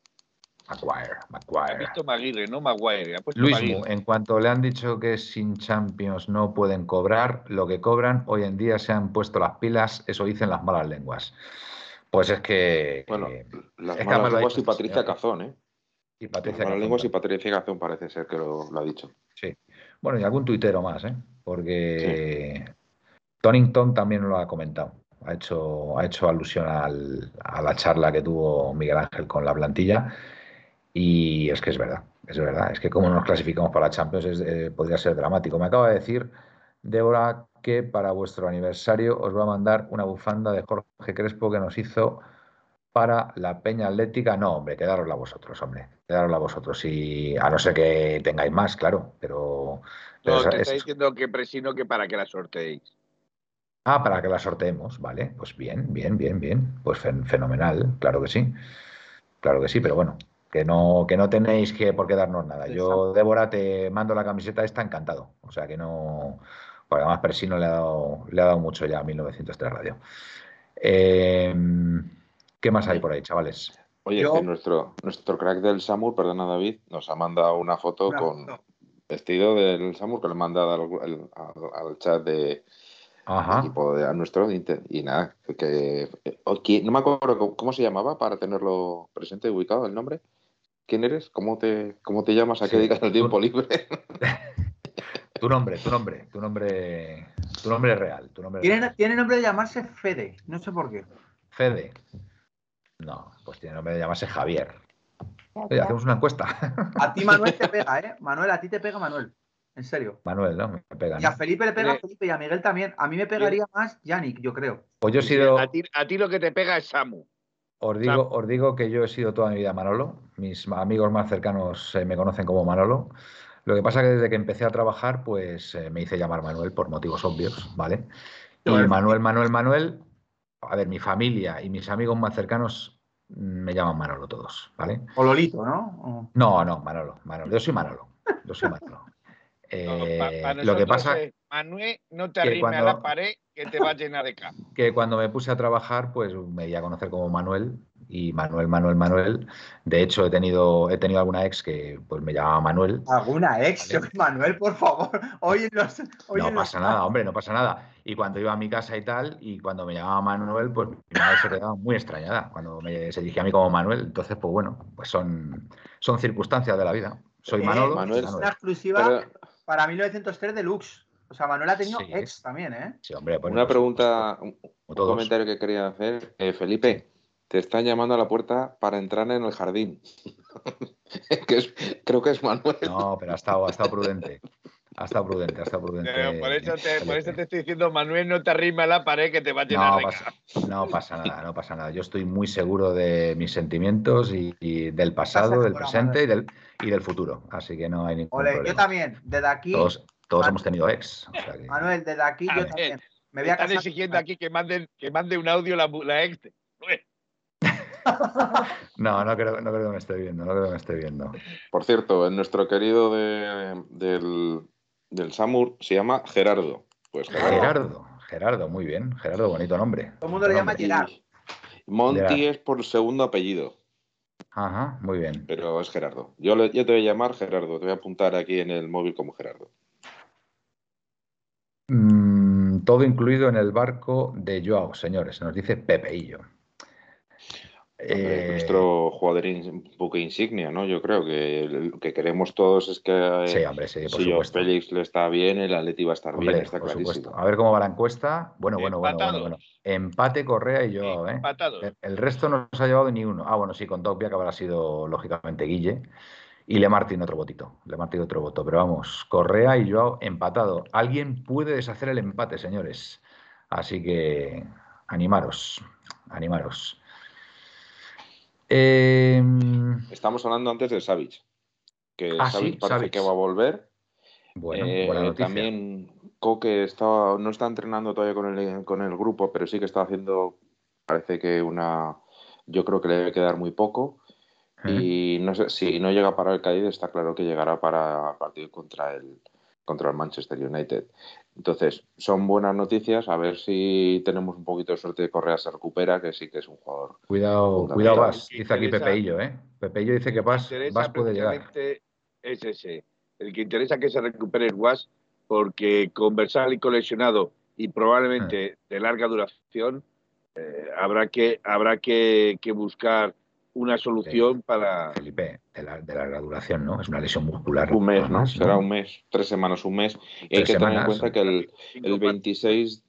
Maguire, Ha Maguire. visto Maguire, no Maguire. Ha Luis Maguire. Mu, en cuanto le han dicho que sin Champions no pueden cobrar lo que cobran, hoy en día se han puesto las pilas, eso dicen las malas lenguas. Pues es que. Bueno, que- las es malas lenguas y Patricia señor. Cazón, ¿eh? y Las Patricia malas Cazón lenguas y. Patricia Cazón parece ser que lo, lo ha dicho. Sí. Bueno, y algún tuitero más, ¿eh? Porque Tonington también lo ha comentado. Ha hecho, ha hecho alusión al- a la charla que tuvo Miguel Ángel con la plantilla. Y es que es verdad, es verdad. Es que como nos clasificamos para la Champions es, eh, podría ser dramático. Me acaba de decir Débora que para vuestro aniversario os va a mandar una bufanda de Jorge Crespo que nos hizo para la Peña Atlética. No, hombre, quedárosla vosotros, hombre. Quedárosla vosotros. Y a no ser que tengáis más, claro. Pero, pero No, te está diciendo que presino que para que la sorteéis. Ah, para que la sorteemos, vale. Pues bien, bien, bien, bien. Pues fen- fenomenal, claro que sí. Claro que sí, pero bueno, que no, que no tenéis que por qué darnos nada. Yo, Débora, te mando la camiseta esta encantado. O sea que no. Porque además Persino le ha dado, le ha dado mucho ya a 1903 Radio. Eh, ¿qué más hay por ahí, chavales? Oye, Yo- que nuestro, nuestro crack del Samur, perdona David, nos ha mandado una foto Una con foto. vestido del Samur que le he mandado al, al- al- al chat de Ajá. equipo de a nuestro y nada, que quién- no me acuerdo cómo, cómo se llamaba para tenerlo presente, ubicado el nombre. ¿Quién eres? ¿Cómo te, cómo te llamas? ¿A qué Sí, dedicas el tiempo libre? Tu nombre, tu nombre, tu nombre, tu nombre real, tu nombre Tiene, real. tiene nombre de llamarse Fede, no sé por qué. Fede. No, pues tiene nombre de llamarse Javier. Oye, hacemos una encuesta. A ti Manuel te pega, ¿eh? Manuel, a ti te pega Manuel. En serio. Manuel, ¿no? Me pega, Y a. Felipe le pega a Felipe y a Miguel también. A mí me pegaría más Yannick, yo creo. Pues yo he sido, A ti, a ti lo que te pega es Samu. os digo, os digo que yo he sido toda mi vida Manolo. Mis amigos más cercanos eh, me conocen como Manolo. Lo que pasa que desde que empecé a trabajar, pues eh, me hice llamar Manuel por motivos obvios, ¿vale? Y. Manuel, Manuel, Manuel, a ver, mi familia y mis amigos más cercanos me llaman Manolo todos, ¿vale? O Lolito, ¿no? O- No, no, Manolo, Manolo. Yo soy Manolo. Yo soy Manolo. No, Eh, lo que pasa es, Manuel, no te que arrimes a cuando- la pared que te va a llenar de que cuando me puse a trabajar, pues me di a conocer como Manuel y Manuel, Manuel, Manuel. De hecho, he tenido, he tenido alguna ex que pues me llamaba Manuel. ¿Alguna ex? Vale. Manuel, por favor. Hoy en los. hoy No en los- pasa nada, hombre, no pasa nada. Y cuando iba a mi casa y tal, y cuando me llamaba Manuel, pues mi madre se quedaba muy extrañada cuando me, se dirigía a mí como Manuel. Entonces, pues bueno, pues son, son circunstancias de la vida. Soy Eh, Manolo. Manuel. Es Manuel. una exclusiva Pero- para 1903 Deluxe. O sea, Manuel ha tenido Sí. ex también, ¿eh? Sí, hombre, bueno, Una por pregunta, un, como un comentario que quería hacer. Eh, Felipe, te están llamando a la puerta para entrar en el jardín. que es- creo que es Manuel. No, pero ha estado, ha estado prudente. Ha estado prudente, ha estado prudente. Pero por, eso te, por eso te estoy diciendo, Manuel, no te arrimes a la pared que te va a llenar No de pasa, no pasa nada, no pasa nada. Yo estoy muy seguro de mis sentimientos y, y del pasado, del presente y del, y del futuro. Así que no hay ningún Ole, yo problema. también. Desde aquí, Todos, todos hemos tenido ex. o sea que- Manuel, desde aquí A yo ver, también. Me voy a están exigiendo aquí que manden, que mande un audio la, la ex. No, no creo, no creo que me esté viendo, no creo que me esté viendo. Por cierto, el nuestro querido de- del, del Samur se llama Gerardo. Pues Gerardo. Gerardo, Gerardo, muy bien. Gerardo, bonito nombre. Todo el mundo le llama Bonito Gerard. Y Monty Gerard. es por segundo apellido, Ajá, muy bien. pero es Gerardo. Yo, le- yo te voy a llamar Gerardo, te voy a apuntar aquí en el móvil como Gerardo. Mm, todo incluido en el barco de Joao, señores, nos dice Pepeillo. Eh, Nuestro jugador in- buque insignia, ¿no? Yo creo que lo que queremos todos es que eh, Sí, hombre, sí, por si supuesto. Félix le está bien, el Atleti va a estar Hombre, bien, está por clarísimo. supuesto. A ver cómo va la encuesta. Bueno, bueno, bueno, bueno, bueno. Empate Correa y Joao, ¿eh? Empatados. El, el resto no se ha llevado ni uno. Ah, bueno, sí, con Dogbia, que habrá sido lógicamente Guille. Y Le Martin otro votito. Le Martin otro voto. Pero vamos, Correa y Joao empatado. Alguien puede deshacer el empate, señores. Así que animaros, animaros. Eh, Estamos hablando antes de Savic, que Ah, sí, Savic parece que va a volver. bueno, Eh, también Coque estaba, no está entrenando todavía con el, con el grupo, pero sí que está haciendo, parece que una, yo creo que le debe quedar muy poco. Y no sé, si no llega para el Cádiz, está claro que llegará para el partido contra el, contra el Manchester United. Entonces, son buenas noticias. A ver si tenemos un poquito de suerte de Correa se recupera, que sí que es un jugador. Cuidado, cuidado, Vas. Dice aquí Pepeillo, ¿eh? Pepeillo dice que Vas, Vas puede llegar. Es ese. El que interesa que se recupere es Was, porque con Versálico lesionado y probablemente Ah. de larga duración, eh, habrá que habrá que, que buscar una solución para. Felipe, de, la, de larga duración, ¿no? Es una lesión muscular. Un mes, ¿no? Será un mes, tres semanas, un mes. Y hay que tener en cuenta que el, el partidos. 26,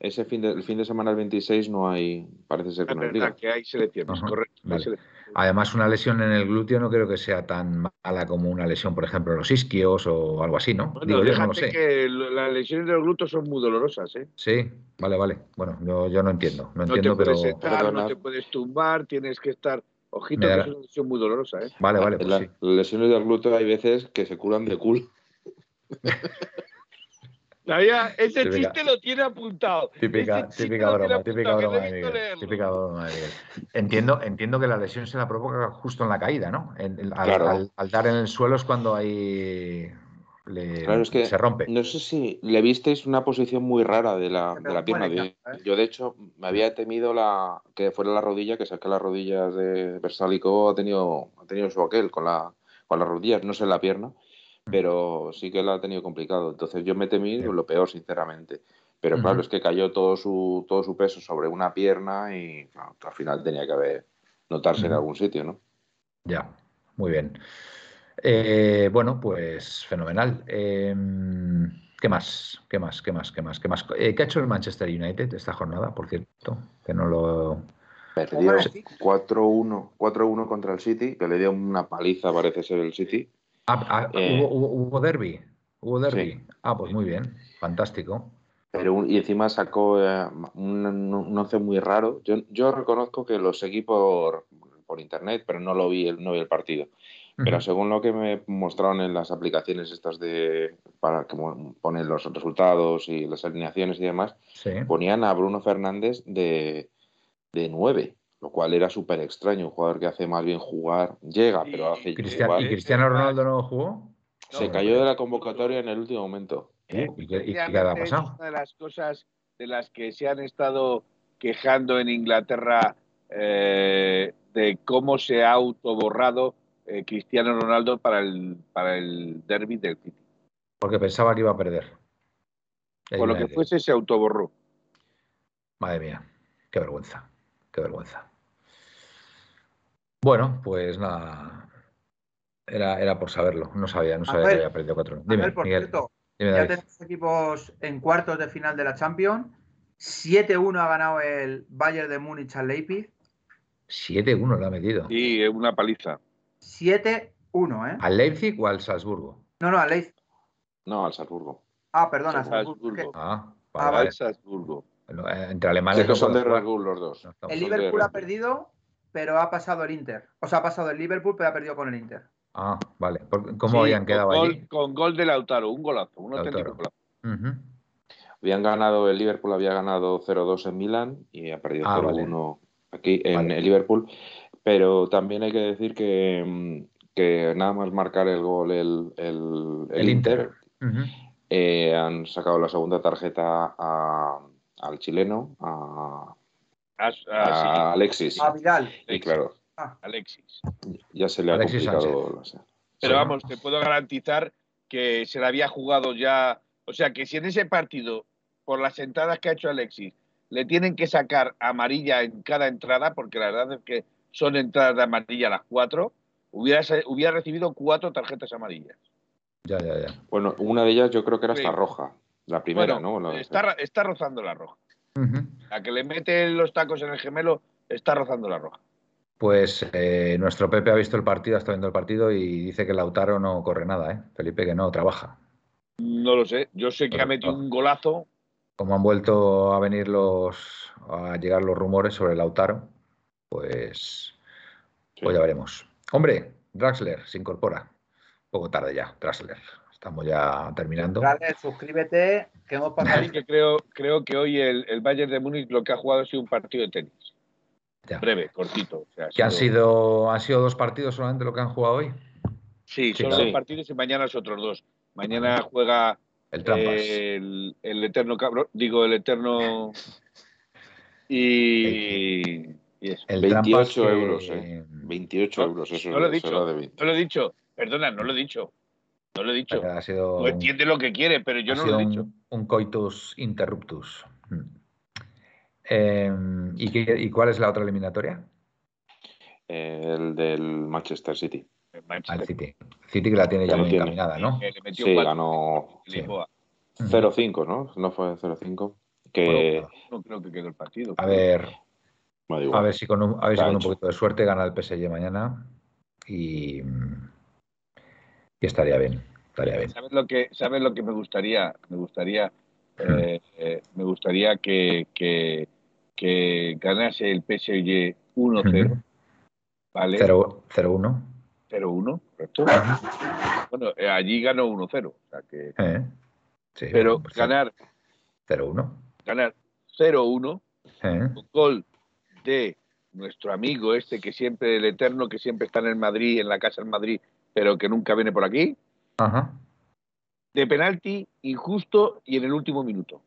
ese fin de, el fin de semana del 26 no hay, parece ser que no hay liga. que hay selecciones, correcto. hay vale. selecciones. Además, una lesión en el glúteo no creo que sea tan mala como una lesión, por ejemplo, en los isquios o algo así, ¿no? Bueno, Digo yo, no lo sé. que las lesiones de los glúteos son muy dolorosas, ¿eh? Sí, vale, vale. Bueno, yo, yo no entiendo, no No entiendo, te pero... puedes sentar, no te puedes tumbar, tienes que estar. Ojito, Me que da- es una lesión muy dolorosa, ¿eh? Vale, vale, pues Las sí. lesiones del glúteo hay veces que se curan de culo. Sabía, ese Típica- chiste lo tiene apuntado. Típica, típica broma, típica broma de Miguel. Típica broma de Miguel. Entiendo, entiendo que la lesión se la provoca justo en la caída, ¿no? En- en- al, Claro. al- al dar en el suelo es cuando ahí le- Claro, es que se rompe. No sé si le visteis una posición muy rara de la, de la pierna. Yo, ¿eh? yo, de hecho, me había temido la que fuera la rodilla, que saqué las rodillas de Versálico, ha tenido, ha tenido su aquel con, la, con las rodillas, no sé la pierna, pero sí que la ha tenido complicado. Entonces yo me temí Sí. lo peor, sinceramente. Pero claro, es que cayó todo su, todo su peso sobre una pierna y claro, al final tenía que haber notarse en algún sitio, ¿no? Ya, muy bien. Eh, bueno, pues fenomenal. Eh, ¿qué más? ¿Qué más? ¿Qué más? ¿Qué más? ¿Qué más? Eh, ¿Qué ha hecho el Manchester United esta jornada, por cierto? Que no lo... Perdió Hombre, sí. 4-1 4-1 contra el City, que le dio una paliza, parece ser el City. Ah, ah, Eh, ¿hubo, hubo, derby? ¿Hubo derby? sí. Ah, pues muy bien. Fantástico. Pero y encima sacó eh, un, un once muy raro. Yo, yo reconozco que lo seguí por, por internet, pero no lo vi, el, no vi el partido. Pero según lo que me mostraron en las aplicaciones estas de para que ponen los resultados y las alineaciones y demás, Sí. ponían a Bruno Fernández de, de 9, lo cual era súper extraño. Un jugador que hace más bien jugar, llega, pero hace Cristian- jugar. ¿Y Cristiano Ronaldo no jugó? Se No, cayó de la convocatoria en el último momento. ¿Y qué, y qué ha pasado? una de las cosas de las que se han estado quejando en Inglaterra eh, de cómo se ha autoborrado eh, Cristiano Ronaldo para el, para el derby del City. Porque pensaba que iba a perder. Por lo que fuese, se autoborró. Madre mía, qué vergüenza, qué vergüenza. Bueno, pues nada, era, era por saberlo, no sabía, no sabía Ángel, que había perdido cuatro. Dime, Manuel, por Miguel, cierto, dime, ya tenemos equipos en cuartos de final de la Champions. 7-1 ha ganado el Bayern de Múnich al Leipzig. 7-1 lo ha metido. Y es una paliza. 7-1, ¿eh? ¿Al Leipzig o al Salzburgo? No, no, al Leipzig. No, al Salzburgo. Ah, perdona. Salzburgo. Salzburgo. Ah, Ah, vale, vale. Al Salzburgo. Bueno, Entre alemanes que no son de. Bull los dos. No El Liverpool ha perdido, pero ha pasado el Inter. O sea, ha pasado el Liverpool, pero ha perdido con el Inter. Ah, vale. ¿Por- ¿Cómo Sí, habían con quedado gol, allí? Con gol de Lautaro, un golazo, un Lautaro. auténtico golazo. Habían ganado, el Liverpool había ganado 0-2 en Milán y ha perdido Ah, 0-1 aquí en Vale. el Liverpool. Pero también hay que decir que, mm, que nada más marcar el gol el, el, el El Inter, eh, han sacado la segunda tarjeta a- al chileno, a, Ah, a ah, Alexis. A Vidal. Y claro, sí, Alexis. ya se le ha Alexis complicado. la- Pero Sí. vamos, te puedo garantizar que se le había jugado ya. O sea, que si en ese partido, por las entradas que ha hecho Alexis, le tienen que sacar amarilla en cada entrada, porque la verdad es que son entradas de amarilla las cuatro, hubiera, recibido cuatro tarjetas amarillas. Ya, ya, ya. Bueno, una de ellas yo creo que era hasta Sí. roja. La primera, Bueno, ¿no? La- está rozando la roja. La que le mete los tacos en el gemelo está rozando la roja. Pues eh, nuestro Pepe ha visto el partido, ha estado viendo el partido y dice que Lautaro no corre nada, ¿eh? Felipe que no trabaja. No lo sé. Yo sé que ha metido un golazo. Como han vuelto a venir los, a llegar los rumores sobre Lautaro, pues, Sí. pues ya veremos. Hombre, Draxler se incorpora. Un poco tarde ya, Draxler. Estamos ya terminando. Dale, suscríbete, que hemos pasado. Es que creo, creo que hoy el, el Bayern de Múnich lo que ha jugado ha sido un partido de tenis. Ya. Breve, cortito. O sea, ha Que han sido, han sido dos partidos solamente lo que han jugado hoy. Sí, Sí, son sí. dos partidos y mañana es otros dos. Mañana juega El eh, el, el eterno cabrón, digo el eterno y, y eso. el 28 Trampas que- euros, eh. 28 No, euros, eso, no lo he dicho. era de 20. No lo he dicho, perdona, no lo he dicho. No lo he dicho. Ha sido, No entiende lo que quiere, pero yo no lo he dicho. un, un coitus interruptus. Mm. Eh, ¿y, qué- ¿Y cuál es la otra eliminatoria? Eh, el del Manchester City. El Al City. City que la tiene ya muy tiene. encaminada, ¿no? le metió Sí, ganó Lisboa. 0-5, ¿no? No fue 0-5. Que No creo que quedó el partido. A ver, a ver si con un, a ver si Está con un poquito de suerte gana el PSG mañana y, y estaría bien, estaría bien. ¿Sabes lo que, sabes lo que me gustaría? Me gustaría, eh, eh, me gustaría que, que, que ganase el PSG 1-0, Ujú. ¿vale? 0-1. 0-1, ¿correcto? Bueno, eh, allí ganó 1-0, o sea que... Eh. Sí, Pero bueno, ganar, 0-1. ganar 0-1 Eh. con gol de nuestro amigo este que siempre, el eterno, que siempre está en el Madrid, en la casa en Madrid, pero que nunca viene por aquí, Ajá. de penalti, injusto y en el último minuto.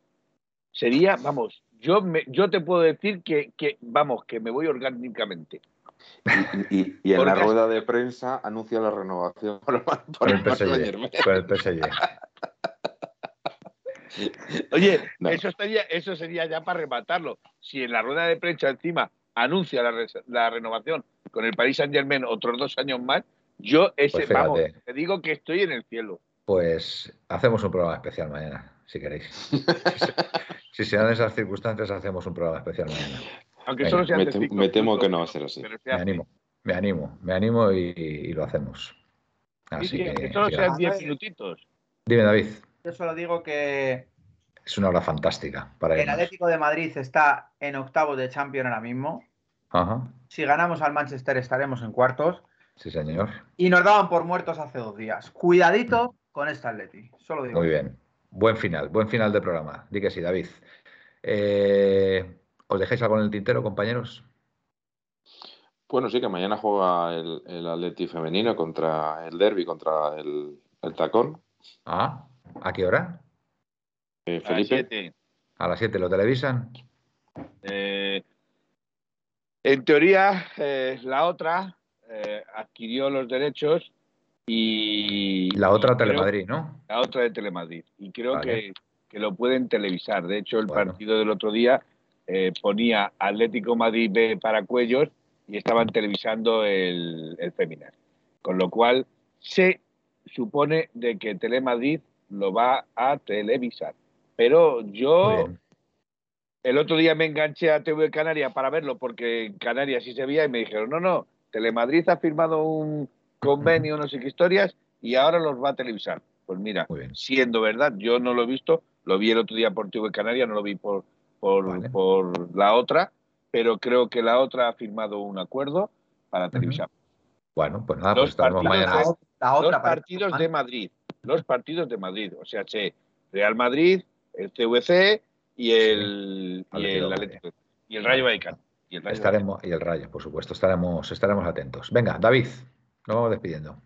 Sería, vamos, yo, me, yo te puedo decir que, que, vamos, que me voy orgánicamente. Y, y- y en la rueda de prensa anuncia la renovación por, por Por el PSG. Saint-Germain. Por el PSG. Oye, No. eso, estaría, eso sería ya para rematarlo. Si en la rueda de prensa encima anuncia la, la renovación con el Paris Saint Germain otros dos años más, yo ese, Pues vamos, te digo que estoy en el cielo. Pues hacemos un programa especial mañana, si queréis. Si se- dan esas circunstancias, hacemos un programa especial mañana. Aunque Venga, solo sean me me temo que no va a ser así. pero Me animo, me animo, me animo y, y lo hacemos. Sí, Así sí, que, aunque solo sí, sean A 10 ver. minutitos. dime, David, Yo solo digo que es una hora fantástica para el. Atlético de Madrid está en octavos de Champions ahora mismo. Ajá, Si ganamos al Manchester estaremos en cuartos. Sí, señor. Y nos daban por muertos hace dos días. Cuidadito con esta Atleti. Solo digo. Muy bien. Buen final, buen final de programa. Di que sí, David. Eh, ¿Os dejáis algo en el tintero, compañeros? Bueno, sí, que mañana juega el, el Atleti femenino contra el Derby, contra el, el Tacón. Ah, ¿a qué hora? Eh, A las Felipe, siete. A las 7 lo televisan. Eh, en teoría, eh, la otra eh, adquirió los derechos y. La otra y creo- Telemadrid, ¿no? La otra de Telemadrid. Y creo Vale. que, que lo pueden televisar. De hecho, el Bueno. partido del otro día eh, ponía Atlético Madrid B para Cuellos y estaban televisando el, el Feminar. Con lo cual, se supone de que Telemadrid lo va a televisar. Pero yo el otro día me enganché a TV Canaria para verlo porque Canarias sí se veía y me dijeron, no, no, Telemadrid ha firmado un convenio, no sé qué historias, y ahora los va a televisar. Pues mira, Muy bien. siendo verdad, yo no lo he visto, lo vi el otro día por TV Canaria, no lo vi por, por, Vale. por la otra, pero creo que la otra ha firmado un acuerdo para televisar. Bueno, pues nada, Los pues estaremos partidos mañana. O- la otra los partidos de Madrid, los partidos de Madrid, o sea, che, Real Madrid, el CVC y el, y el, de. Atlético, y el Rayo Vallecano. Y el Rayo Estaremos, y el rayo, por supuesto, estaremos, estaremos atentos. Venga, David, nos vamos despidiendo.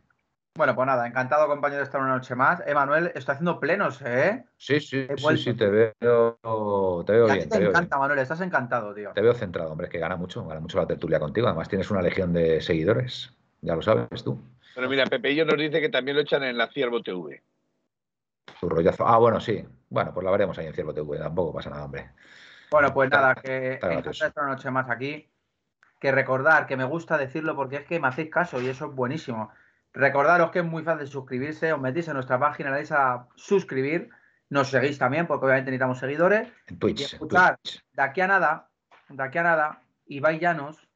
Bueno, pues nada, encantado compañero de estar una noche más. Emanuel, estoy haciendo plenos, ¿eh? Sí, sí, sí, sí, te veo, te veo Y a ti bien, te te veo bien. encanta, Manuel, estás encantado, tío. Te veo centrado, hombre, es que gana mucho, gana mucho la tertulia contigo. Además, tienes una legión de seguidores, ya lo sabes tú. Pero mira, Pepeillo nos dice que también lo echan en la Ciervo TV. Tu rollazo. Ah, bueno, sí. Bueno, pues la veremos ahí en Ciervo TV, tampoco pasa nada, hombre. Bueno, pues nada, que una noche más aquí. Que recordar, que me gusta decirlo porque es que me hacéis caso y eso es buenísimo. Recordaros que es muy fácil suscribirse, os metís en nuestra página, le dais a suscribir, nos seguís también, porque obviamente necesitamos seguidores. En Twitch. en escuchar, Twitch. de aquí a nada, de aquí a nada, Ibai Llanos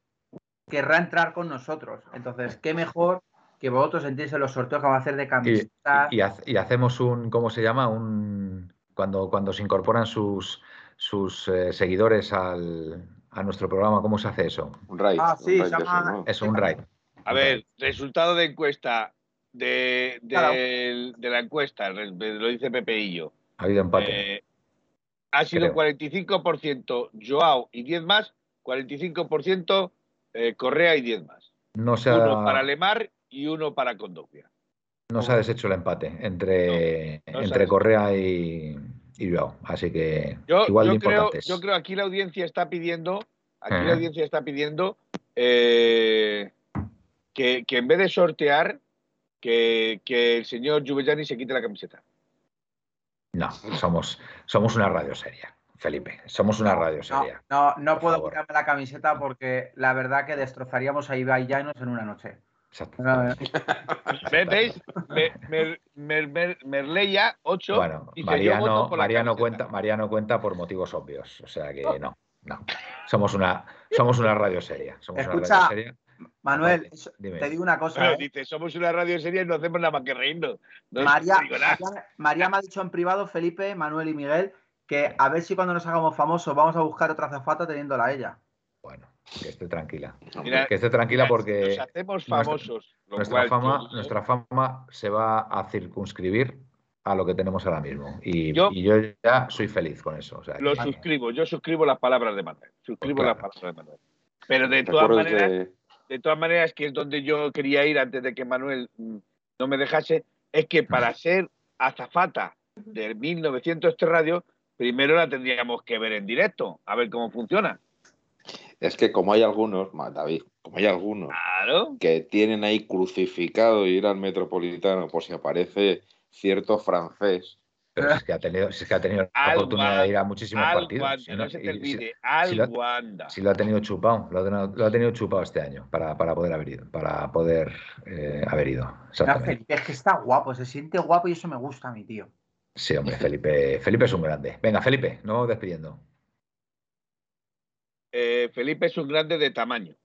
querrá entrar con nosotros. Entonces, qué mejor que vosotros sentís en los sorteos que vamos a hacer de camisetas. y- y y hacemos un, ¿cómo se llama? Un cuando, cuando se incorporan sus, sus eh, seguidores al, a nuestro programa, ¿cómo se hace eso? un raid. Ah, un sí, raid llama- ¿no? Es un raid. A ver, resultado de encuesta de, de, Claro. de la encuesta, lo dice Pepeillo. Ha habido empate. Eh, ha sido Creo. 45% Joao y 10 más, 45% eh, Correa y 10 más. no se Uno para Lemar y uno para Condovia. No se ha deshecho el empate entre, No, no entre. Correa y, y Joao. Así que Yo, igual de yo creo, importantes. yo creo aquí la audiencia está pidiendo, aquí la audiencia está pidiendo eh, que, que en vez de sortear, que, que el señor Juvellani se quite la camiseta. No, somos, somos una radio seria, Felipe. Somos una radio No, seria. no, no puedo favor. quitarme la camiseta porque la verdad que destrozaríamos a Ibai Llanos en una noche. ¿Ve- ¿Veis? Me- Mer- Mer- Mer- Merleya, 8. Bueno, dice, yo Mariano, Mariano, cuenta, Mariano cuenta por motivos obvios. O sea que no, no. Somos una, somos una radio seria. Somos una Escucha, radio seria. Manuel, dime. te digo una cosa. Bueno, ¿eh? dice, somos una radio seria y no hacemos nada más que reírnos. No María. María- me ha dicho en privado, Felipe, Manuel y Miguel, que a ver si cuando nos hagamos famosos vamos a buscar otra azafata teniéndola a ella. Bueno, que esté tranquila. Mira, Que esté tranquila mira, porque Nos hacemos famosos. lo nuestra fama, yo- nuestra fama se va a circunscribir a lo que tenemos ahora mismo. Y Yo- y yo ya soy feliz con eso. o sea, Lo que- suscribo, yo suscribo las palabras de Manuel. Suscribo Pues las palabras de Manuel. Pero de ¿Te todas maneras, de- de todas maneras, que es donde yo quería ir antes de que Manuel mm, no me dejase, es que para ser azafata del 1903 Radio, primero la tendríamos que ver en directo, a ver cómo funciona. Es que como hay algunos, David, como hay algunos Claro. que tienen ahí crucificado ir al metropolitano por si aparece cierto francés, Pero si es que ha tenido, es que ha tenido la oportunidad de ir a muchísimos Al partidos. Wanda, Si no no- se te olvide, si- al si lo- Wanda. Si lo ha tenido chupado, lo ha tenido, lo ha tenido chupado este año para, para poder haber ido. Para poder eh, haber ido. Exactamente. Felipe, es que está guapo, se siente guapo y eso me gusta a mi tío. Sí, hombre, Felipe, Felipe es un grande. Venga, Felipe, nos vamos despidiendo. Eh, Felipe es un grande de tamaño.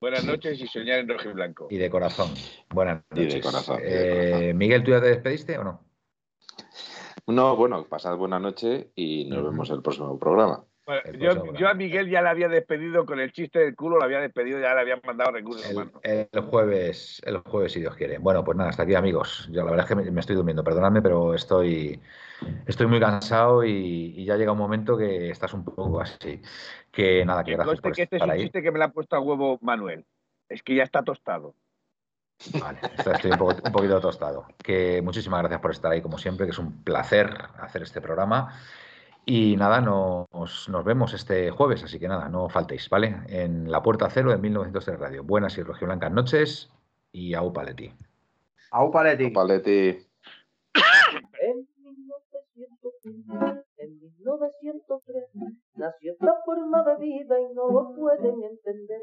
Buenas noches y soñar en rojo y blanco. Y de corazón. Buenas Y de noches. corazón, y de Eh, corazón. Miguel, ¿tú ya te despediste o no? No, bueno, pasad buena noche y nos vemos el próximo programa. Bueno, yo, a. Miguel ya le había despedido con el chiste del culo, lo había despedido, ya le habían mandado recursos El, el jueves, el jueves, si Dios quiere. Bueno, pues nada, hasta aquí, amigos. Yo la verdad es que me, me estoy durmiendo, perdonadme, pero estoy, estoy muy cansado y, y ya llega un momento que estás un poco así. Que nada, que gracias por que este es un ahí. chiste que me le ha puesto a huevo Manuel. Es que ya está tostado. Vale, estoy estoy un, poco- un poquito tostado. Que muchísimas gracias por estar ahí, como siempre, que es un placer hacer este programa. Y nada, nos, nos vemos este jueves, así que nada, no faltéis, ¿vale? En la puerta cero de 1903 Radio. Buenas y rojiblancas noches y au paleti. Au Paletti. Paletti. En 1903, en 1903, nació esta forma de vida y no lo pueden entender.